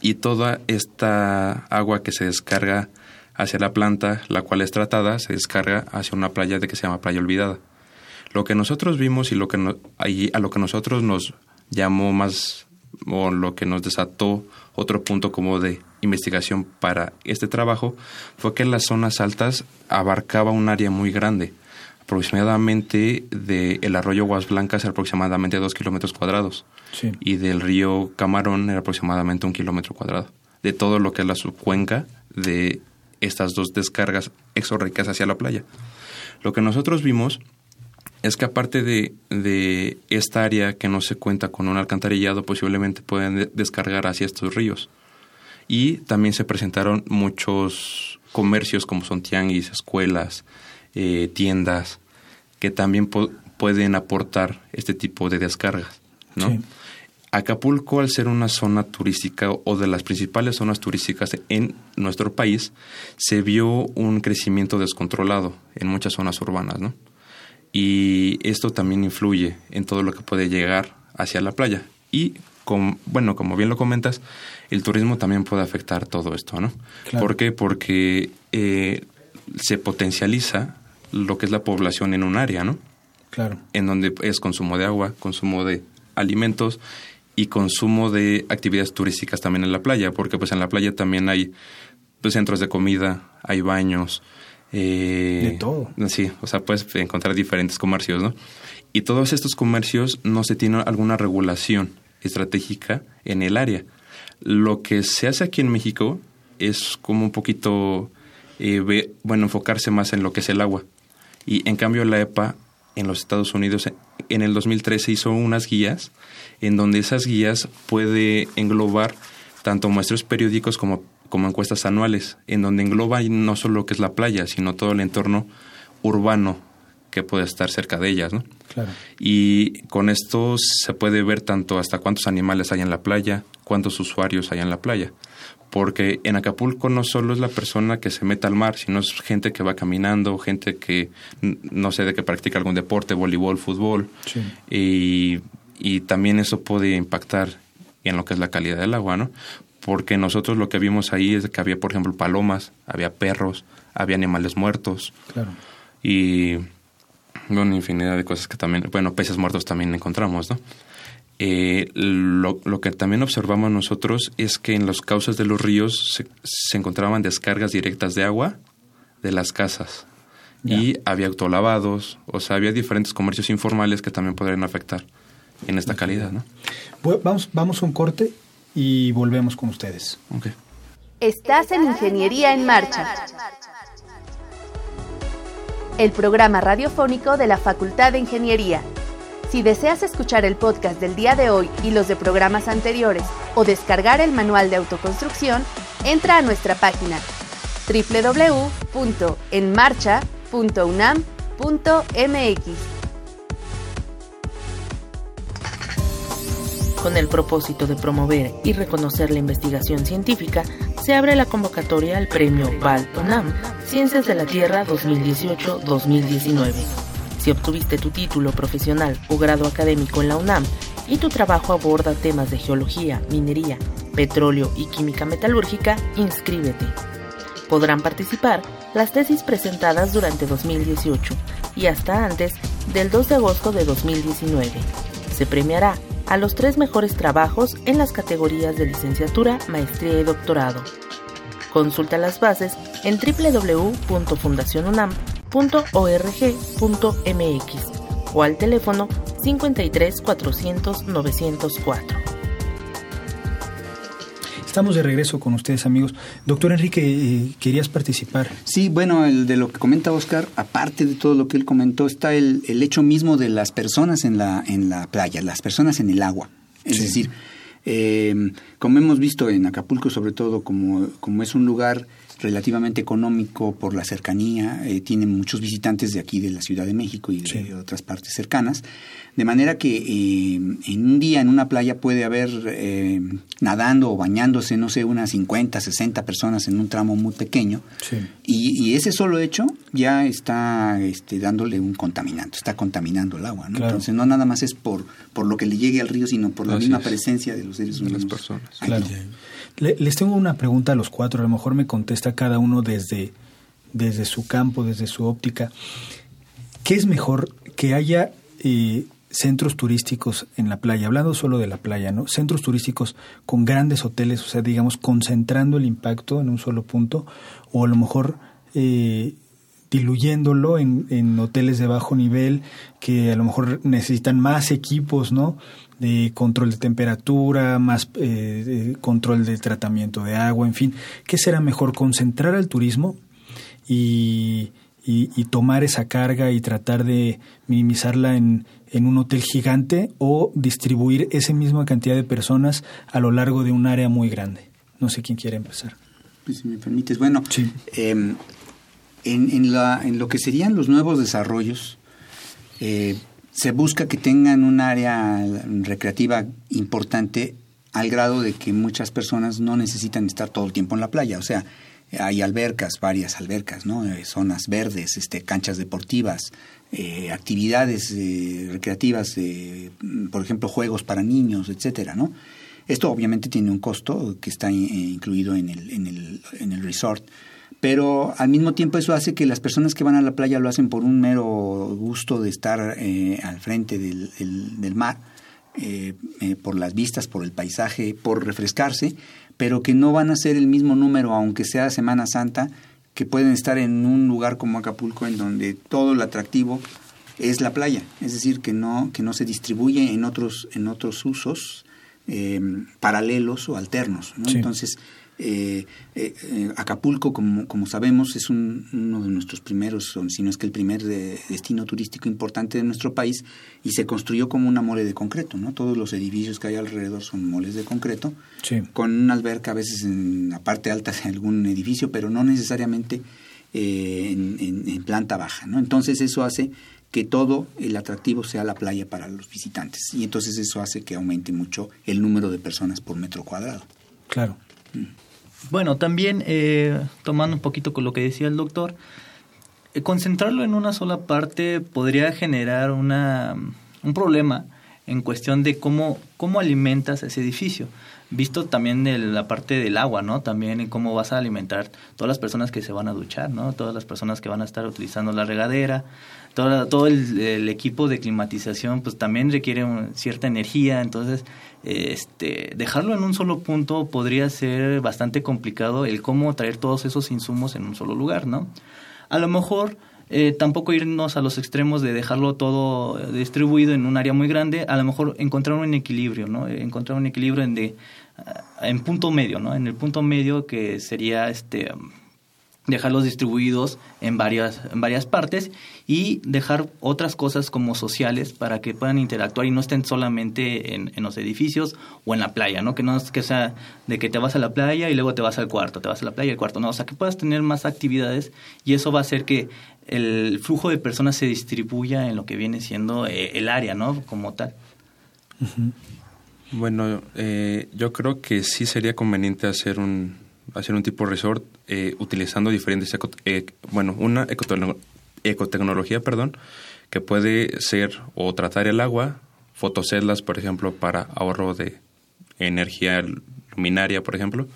Speaker 5: Y toda esta agua que se descarga hacia la planta, la cual es tratada, se descarga hacia una playa de que se llama Playa Olvidada. Lo que nosotros vimos y lo que a lo que nosotros nos llamó más o lo que nos desató otro punto como de investigación para este trabajo fue que las zonas altas abarcaba un área muy grande. Aproximadamente del el arroyo Guas Blancas era aproximadamente dos kilómetros cuadrados. Y del río Camarón era aproximadamente un kilómetro cuadrado. De todo lo que es la subcuenca de estas dos descargas exorricas hacia la playa. Lo que nosotros vimos es que aparte de, de, esta área que no se cuenta con un alcantarillado, posiblemente pueden descargar hacia estos ríos. Y también se presentaron muchos comercios como son tianguis, escuelas, eh, tiendas, que también pueden aportar este tipo de descargas. ¿no? Acapulco, al ser una zona turística o de las principales zonas turísticas en nuestro país, se vio un crecimiento descontrolado en muchas zonas urbanas, ¿no? Y esto también influye en todo lo que puede llegar hacia la playa. Y, bueno, como bien lo comentas, el turismo también puede afectar todo esto, ¿no? ¿Por qué? Porque eh, se potencializa lo que es la población en un área, ¿no?
Speaker 1: Claro.
Speaker 5: En donde es consumo de agua, consumo de alimentos y consumo de actividades turísticas también en la playa, porque pues en la playa también hay pues, centros de comida, hay baños.
Speaker 1: Eh, de todo.
Speaker 5: Sí, o sea, puedes encontrar diferentes comercios, ¿no? Y todos estos comercios no se tiene alguna regulación estratégica en el área. Lo que se hace aquí en México es como un poquito, eh, bueno, enfocarse más en lo que es el agua. Y en cambio la EPA en los Estados Unidos en el 2013 hizo unas guías en donde esas guías puede englobar tanto muestros periódicos como, como encuestas anuales, en donde engloba no solo lo que es la playa, sino todo el entorno urbano que puede estar cerca de ellas, ¿no?
Speaker 1: Claro.
Speaker 5: Y con esto se puede ver tanto hasta cuántos animales hay en la playa, cuántos usuarios hay en la playa porque en Acapulco no solo es la persona que se mete al mar, sino es gente que va caminando, gente que no sé de que practica algún deporte, voleibol, fútbol, y, y, también eso puede impactar en lo que es la calidad del agua, ¿no? Porque nosotros lo que vimos ahí es que había, por ejemplo, palomas, había perros, había animales muertos.
Speaker 1: Claro.
Speaker 5: Y, bueno, infinidad de cosas que también, bueno, peces muertos también encontramos, ¿no? Eh, lo, que también observamos nosotros es que en los cauces de los ríos se, encontraban descargas directas de agua de las casas y había autolavados, o sea, había diferentes comercios informales que también podrían afectar en esta calidad, ¿no?
Speaker 1: vamos, vamos a un corte y volvemos con ustedes.
Speaker 2: Estás en Ingeniería en Marcha, el programa radiofónico de la Facultad de Ingeniería. Si deseas escuchar el podcast del día de hoy y los de programas anteriores o descargar el manual de autoconstrucción, entra a nuestra página www.enmarcha.unam.mx.
Speaker 7: Con el propósito de promover y reconocer la investigación científica, se abre la convocatoria al Premio VAL Ciencias de la Tierra 2018-2019 si obtuviste tu título profesional o grado académico en la UNAM y tu trabajo aborda temas de geología, minería, petróleo y química metalúrgica, inscríbete. Podrán participar las tesis presentadas durante 2018 y hasta antes del 2 de agosto de 2019. Se premiará a los tres mejores trabajos en las categorías de licenciatura, maestría y doctorado. Consulta las bases en www.fundacionunam.com .org.mx o al teléfono 53 400 904.
Speaker 1: Estamos de regreso con ustedes, amigos. Doctor Enrique, eh, ¿querías participar?
Speaker 4: Sí, bueno, el de lo que comenta Oscar, aparte de todo lo que él comentó, está el, el hecho mismo de las personas en la, en la playa, las personas en el agua. Es decir, eh, como hemos visto en Acapulco, sobre todo, como, como es un lugar relativamente económico por la cercanía, eh, tiene muchos visitantes de aquí de la Ciudad de México y de otras partes cercanas, de manera que eh, en un día en una playa puede haber eh, nadando o bañándose, no sé, unas 50, 60 personas en un tramo muy pequeño, y, y, ese solo hecho ya está este, dándole un contaminante, está contaminando el agua, ¿no? entonces no nada más es por, por lo que le llegue al río, sino por la misma presencia de los seres humanos.
Speaker 5: Las
Speaker 1: Claro. les tengo una pregunta a los cuatro, a lo mejor me contesta cada uno desde, desde su campo, desde su óptica. ¿Qué es mejor que haya eh, centros turísticos en la playa, hablando solo de la playa, ¿no? Centros turísticos con grandes hoteles, o sea, digamos, concentrando el impacto en un solo punto, o a lo mejor eh, diluyéndolo en, en, hoteles de bajo nivel que a lo mejor necesitan más equipos, ¿no? De control de temperatura, más eh, de control del tratamiento de agua, en fin. ¿Qué será mejor? ¿Concentrar al turismo y, y, y tomar esa carga y tratar de minimizarla en, en un hotel gigante o distribuir esa misma cantidad de personas a lo largo de un área muy grande. No sé quién quiere empezar.
Speaker 4: Pues, si me permites, bueno, sí. eh, en, en, la, en, lo que serían los nuevos desarrollos, eh, se busca que tengan un área recreativa importante al grado de que muchas personas no necesitan estar todo el tiempo en la playa. O sea, hay albercas, varias albercas, ¿no? Eh, zonas verdes, este, canchas deportivas, eh, actividades eh, recreativas, por ejemplo, juegos para niños, etcétera, ¿no? Esto obviamente tiene un costo que está incluido en el, en, el, en el resort, pero al mismo tiempo eso hace que las personas que van a la playa lo hacen por un mero gusto de estar al frente del, del, del mar, por las vistas, por el paisaje, por refrescarse, pero que no van a ser el mismo número, aunque sea Semana Santa, que pueden estar en un lugar como Acapulco en donde todo el atractivo es la playa, es decir, que no, que no se distribuye en otros, en otros usos eh, paralelos o alternos. ¿no? Sí. Entonces, eh, eh, Acapulco, como, como sabemos, es un, uno de nuestros primeros, si no es que el primer de, destino turístico importante de nuestro país, y se construyó como una mole de concreto, ¿no? Todos los edificios que hay alrededor son moles de concreto,
Speaker 1: sí.
Speaker 4: con una alberca a veces en la parte alta de algún edificio, pero no necesariamente eh, en, en, en planta baja, ¿no? Entonces eso hace que todo el atractivo sea la playa para los visitantes, y entonces eso hace que aumente mucho el número de personas por metro cuadrado.
Speaker 1: Claro.
Speaker 4: Mm.
Speaker 6: Bueno, también eh, tomando un poquito con lo que decía el doctor, eh, concentrarlo en una sola parte podría generar una, un problema en cuestión de cómo, cómo alimentas ese edificio. Visto también de la parte del agua, ¿no? También en cómo vas a alimentar todas las personas que se van a duchar, ¿no? Todas las personas que van a estar utilizando la regadera, todo, todo el, el, equipo de climatización pues también requiere un, cierta energía, entonces este, dejarlo en un solo punto podría ser bastante complicado el cómo traer todos esos insumos en un solo lugar, ¿no? A lo mejor eh, tampoco irnos a los extremos de dejarlo todo distribuido en un área muy grande, a lo mejor encontrar un equilibrio, ¿no? Encontrar un equilibrio en de en punto medio, ¿no? En el punto medio que sería este dejarlos distribuidos en varias, en varias partes y dejar otras cosas como sociales para que puedan interactuar y no estén solamente en, en, los edificios o en la playa, ¿no? Que no es que sea de que te vas a la playa y luego te vas al cuarto, te vas a la playa y al cuarto, no, o sea, que puedas tener más actividades y eso va a hacer que el flujo de personas se distribuya en lo que viene siendo eh, el área, ¿no? Como tal.
Speaker 5: Uh -huh. Bueno, eh, yo creo que sí sería conveniente hacer un, hacer un tipo de resort eh, utilizando diferentes, eco, eh, bueno, una ecotecno, ecotecnología, perdón, que puede ser o tratar el agua, fotoceldas, por ejemplo, para ahorro de energía luminaria, por ejemplo,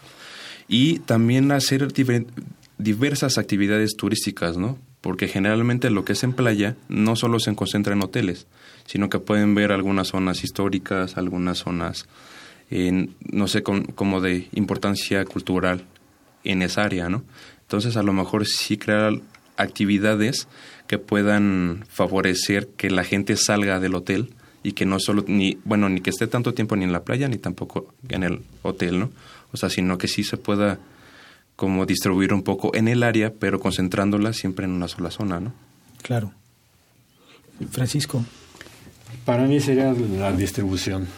Speaker 5: y también hacer diversas actividades turísticas, ¿no? Porque generalmente lo que es en playa no solo se concentra en hoteles, sino que pueden ver algunas zonas históricas, algunas zonas en, no sé, con, como de importancia cultural en esa área, ¿no? Entonces, a lo mejor sí crear actividades que puedan favorecer que la gente salga del hotel y que no solo ni bueno ni que esté tanto tiempo ni en la playa ni tampoco en el hotel no o sea sino que sí se pueda como distribuir un poco en el área pero concentrándola siempre en una sola zona no
Speaker 1: claro. Francisco.
Speaker 3: Para mí sería la distribución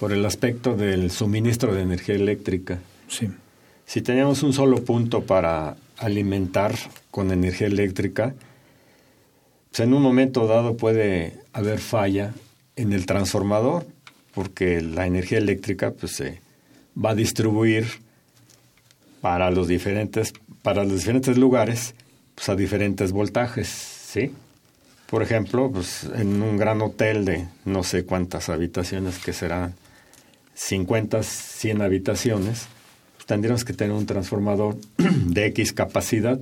Speaker 3: por el aspecto del suministro de energía eléctrica.
Speaker 1: Sí.
Speaker 3: Si teníamos un solo punto para alimentar con energía eléctrica pues en un momento dado puede haber falla en el transformador porque la energía eléctrica pues se va a distribuir para los diferentes para los diferentes lugares pues a diferentes voltajes, ¿sí? Por ejemplo, pues en un gran hotel de no sé cuántas habitaciones que serán 50, 100 habitaciones, pues tendríamos que tener un transformador de X capacidad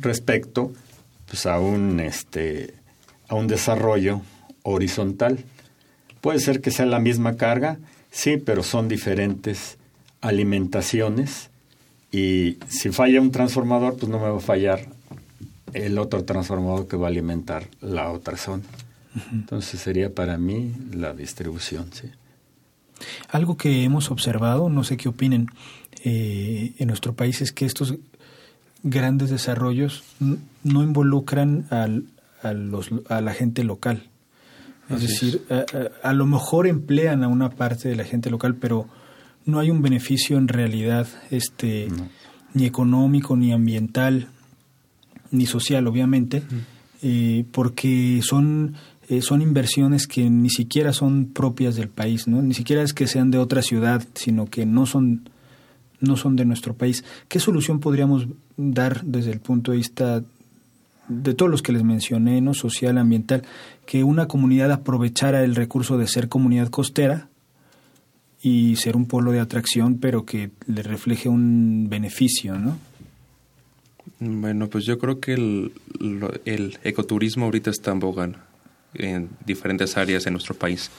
Speaker 3: respecto pues a un este a un desarrollo horizontal. Puede ser que sea la misma carga, sí, pero son diferentes alimentaciones y si falla un transformador, pues no me va a fallar el otro transformador que va a alimentar la otra zona. Entonces sería para mí la distribución, sí.
Speaker 1: Algo que hemos observado, no sé qué opinen, eh, en nuestro país es que estos grandes desarrollos no involucran al, a, los, a la gente local. Es decir, A, lo mejor emplean a una parte de la gente local, pero no hay un beneficio en realidad este ni económico, ni ambiental, ni social, obviamente, eh, porque son, eh, son inversiones que ni siquiera son propias del país, ¿no? Ni siquiera es que sean de otra ciudad, sino que no son, no son de nuestro país. ¿Qué solución podríamos dar desde el punto de vista de todos los que les mencioné, ¿no? social, ambiental, que una comunidad aprovechara el recurso de ser comunidad costera y ser un polo de atracción, pero que le refleje un beneficio, ¿no?
Speaker 5: Bueno, pues yo creo que el, ecoturismo ahorita está en boga en diferentes áreas de nuestro país,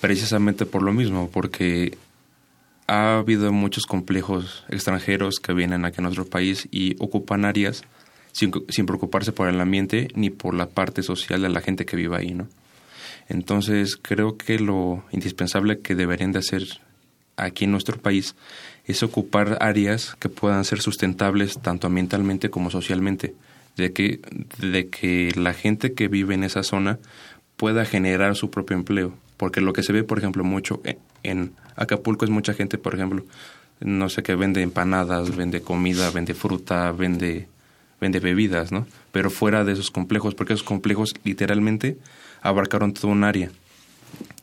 Speaker 5: precisamente por lo mismo, porque ha habido muchos complejos extranjeros que vienen aquí a nuestro país y ocupan áreas sin, preocuparse por el ambiente ni por la parte social de la gente que vive ahí, ¿no? Entonces creo que lo indispensable que deberían de hacer aquí en nuestro país es ocupar áreas que puedan ser sustentables tanto ambientalmente como socialmente, de que, de que la gente que vive en esa zona pueda generar su propio empleo, porque lo que se ve, por ejemplo, mucho en Acapulco es mucha gente, por ejemplo, no sé, que vende empanadas, vende comida, vende fruta, vende vende bebidas, ¿no? Pero fuera de esos complejos, porque esos complejos literalmente abarcaron todo un área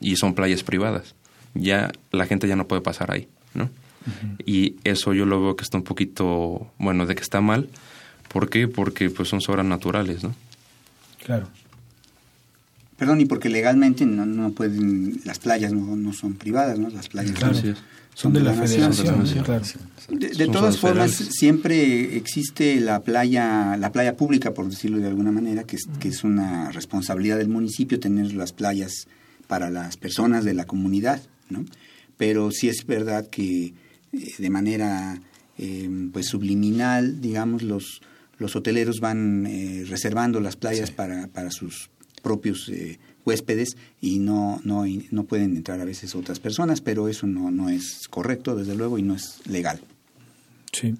Speaker 5: y son playas privadas. Ya la gente ya no puede pasar ahí, ¿no? Y eso yo lo veo que está un poquito, bueno, de que está mal. ¿Por qué? Porque pues son sobras naturales, ¿no?
Speaker 1: Claro.
Speaker 4: Perdón, y porque legalmente no, no pueden, las playas no, no son privadas, ¿no? Las playas
Speaker 1: claro. son, son, de, la, la federación.
Speaker 4: Claro. De, de todas formas, siempre existe la playa, la playa pública, por decirlo de alguna manera, que es, que es una responsabilidad del municipio tener las playas para las personas de la comunidad, ¿no? Pero sí es verdad que eh, de manera eh, pues subliminal, digamos, los, los hoteleros van eh, reservando las playas sí. para, para sus propios eh, huéspedes y no, no, no pueden entrar a veces otras personas, pero eso no, no es correcto, desde luego, y no es legal.
Speaker 1: Sí.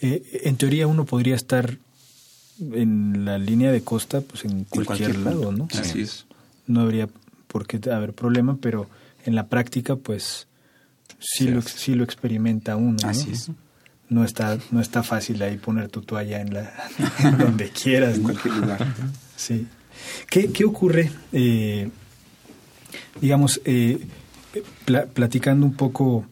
Speaker 1: Eh, en teoría uno podría estar en la línea de costa, pues en cualquier, en cualquier lado, ¿no?
Speaker 5: Así es.
Speaker 1: No habría por qué haber problema, pero en la práctica, pues sí, sí lo, sí lo experimenta uno. ¿no?
Speaker 4: Así es.
Speaker 1: No está, no está fácil ahí poner tu toalla en la en donde quieras.
Speaker 4: en
Speaker 1: ¿no?
Speaker 4: cualquier lugar.
Speaker 1: Sí. ¿Qué, qué ocurre, eh, digamos, eh, pl platicando un poco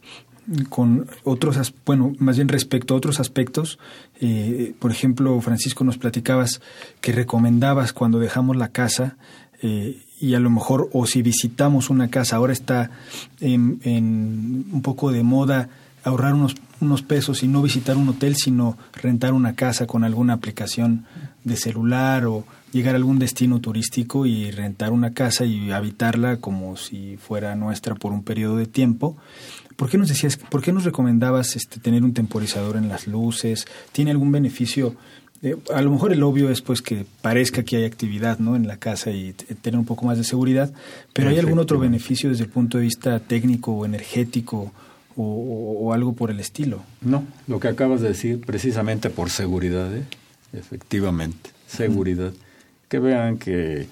Speaker 1: con otros, bueno, más bien respecto a otros aspectos, eh, por ejemplo, Francisco, nos platicabas que recomendabas cuando dejamos la casa eh, y a lo mejor, o si visitamos una casa, ahora está en, en un poco de moda ahorrar unos, unos pesos y no visitar un hotel, sino rentar una casa con alguna aplicación de celular o llegar a algún destino turístico y rentar una casa y habitarla como si fuera nuestra por un periodo de tiempo. ¿Por qué nos decías, por qué nos recomendabas este, tener un temporizador en las luces? ¿Tiene algún beneficio eh, a lo mejor el obvio es pues que parezca que hay actividad ¿no? en la casa y tener un poco más de seguridad, pero ¿hay algún otro beneficio desde el punto de vista técnico o energético o, algo por el estilo?
Speaker 3: No, lo que acabas de decir precisamente por seguridad, ¿eh? efectivamente, seguridad. Que vean que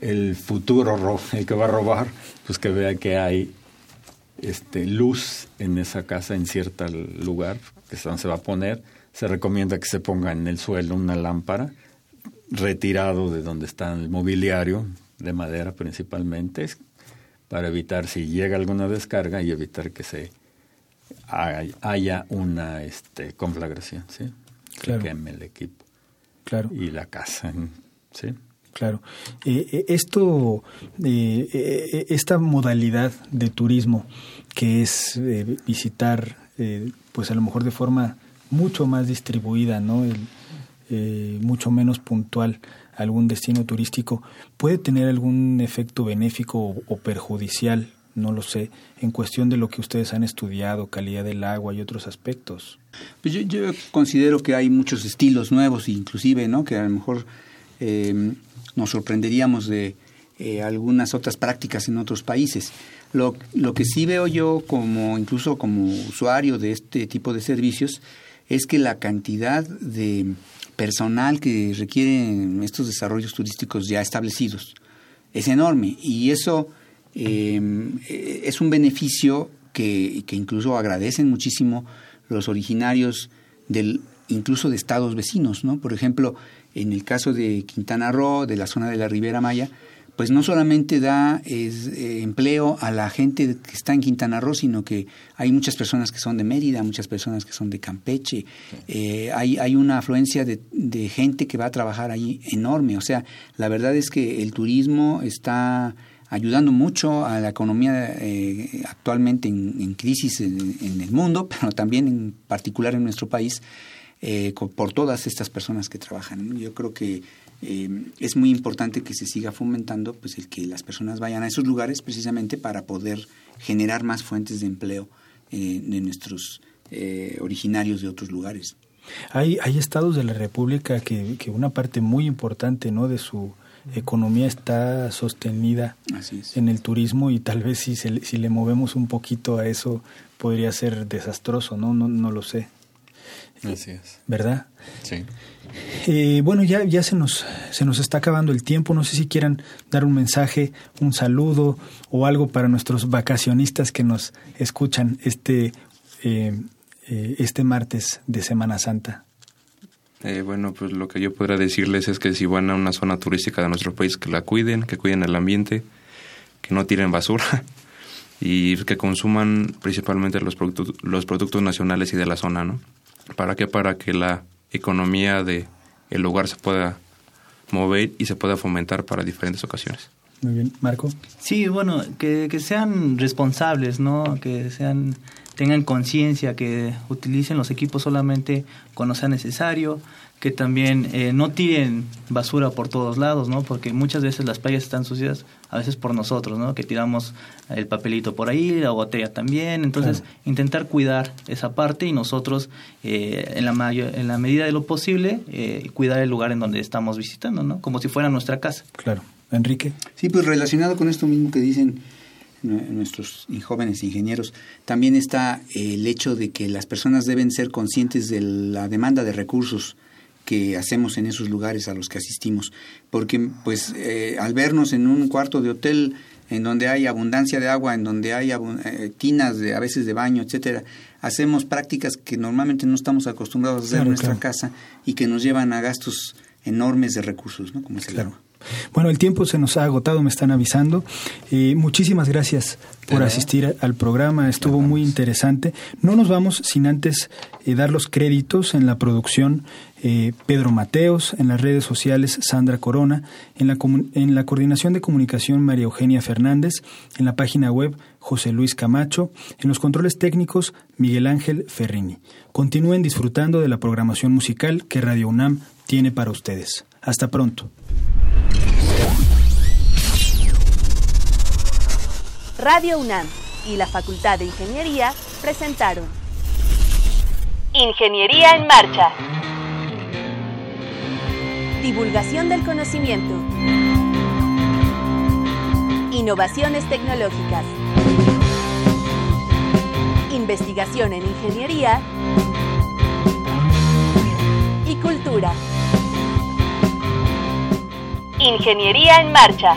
Speaker 3: el futuro, el que va a robar, pues que vea que hay este, luz en esa casa en cierto lugar, que es donde se va a poner se recomienda que se ponga en el suelo una lámpara retirado de donde está el mobiliario, de madera principalmente, para evitar si llega alguna descarga y evitar que se haya una este, conflagración, ¿sí? Que queme el equipo.
Speaker 1: Claro.
Speaker 3: Y la casa, ¿sí?
Speaker 1: Claro. Eh, eh, esto, eh, esta modalidad de turismo que es visitar, pues a lo mejor de forma mucho más distribuida, ¿no? El, eh, mucho menos puntual algún destino turístico, puede tener algún efecto benéfico o, perjudicial, no lo sé, en cuestión de lo que ustedes han estudiado, calidad del agua y otros aspectos.
Speaker 4: Pues yo, yo considero que hay muchos estilos nuevos, inclusive, ¿no? Que a lo mejor eh, nos sorprenderíamos de eh, algunas otras prácticas en otros países. Lo, que sí veo yo como, incluso como usuario de este tipo de servicios, es que la cantidad de personal que requieren estos desarrollos turísticos ya establecidos es enorme y eso em, es un beneficio que, que, incluso agradecen muchísimo los originarios del incluso de estados vecinos, ¿no? Por ejemplo, en el caso de Quintana Roo, de la zona de la Ribera Maya, pues no solamente da eh, empleo a la gente que está en Quintana Roo, sino que hay muchas personas que son de Mérida, muchas personas que son de Campeche, eh, hay, hay una afluencia de, gente que va a trabajar ahí enorme. O sea, la verdad es que el turismo está ayudando mucho a la economía eh, actualmente en, crisis en, el mundo, pero también en particular en nuestro país, por todas estas personas que trabajan. Yo creo que eh, es muy importante que se siga fomentando pues el que las personas vayan a esos lugares precisamente para poder generar más fuentes de empleo eh, de nuestros eh, originarios de otros lugares.
Speaker 1: Hay, hay estados de la República que, que una parte muy importante ¿no? de su economía está sostenida en el turismo y tal vez si, si le movemos un poquito a eso podría ser desastroso, ¿no? No, no lo sé.
Speaker 3: Así es.
Speaker 1: ¿Verdad?
Speaker 3: Sí.
Speaker 1: Eh, bueno, ya, ya se, nos, se nos está acabando el tiempo. No sé si quieran dar un mensaje, un saludo o algo para nuestros vacacionistas que nos escuchan este, eh, eh, este martes de Semana Santa.
Speaker 5: bueno, pues lo que yo podría decirles es que si van a una zona turística de nuestro país, que la cuiden, que cuiden el ambiente, que no tiren basura y que consuman principalmente los productos, los productos nacionales y de la zona, ¿no? ¿Para qué? Para que la economía de el lugar se pueda mover y se pueda fomentar para diferentes ocasiones.
Speaker 1: Muy bien, Marco.
Speaker 6: Sí, bueno, que, que sean responsables, ¿no? Que sean tengan conciencia, que utilicen los equipos solamente cuando sea necesario, que también eh, no tiren basura por todos lados, ¿no? Porque muchas veces las playas están sucias, a veces por nosotros, ¿no? Que tiramos el papelito por ahí, la botella también. Entonces, intentar cuidar esa parte y nosotros, eh, en, la mayor, en la medida de lo posible, eh, cuidar el lugar en donde estamos visitando, ¿no? Como si fuera nuestra casa.
Speaker 1: Claro. Enrique.
Speaker 4: Sí, pues relacionado con esto mismo que dicen nuestros jóvenes ingenieros, también está el hecho de que las personas deben ser conscientes de la demanda de recursos que hacemos en esos lugares a los que asistimos. Porque pues eh, al vernos en un cuarto de hotel en donde hay abundancia de agua, en donde hay eh, tinas de, a veces de baño, etcétera, hacemos prácticas que normalmente no estamos acostumbrados a hacer en nuestra casa y que nos llevan a gastos enormes de recursos, ¿no? Como es el agua.
Speaker 1: Bueno, el tiempo se nos ha agotado, me están avisando. Eh, muchísimas gracias por asistir al programa, estuvo muy interesante. No nos vamos sin antes eh, dar los créditos en la producción eh, Pedro Mateos, en las redes sociales Sandra Corona, en la, en la coordinación de comunicación María Eugenia Fernández, en la página web José Luis Camacho, en los controles técnicos Miguel Ángel Ferrini. Continúen disfrutando de la programación musical que Radio UNAM tiene para ustedes. Hasta pronto.
Speaker 2: Radio UNAM y la Facultad de Ingeniería presentaron Ingeniería en Marcha. Divulgación del conocimiento. Innovaciones tecnológicas. Investigación en ingeniería y cultura. Ingeniería en marcha.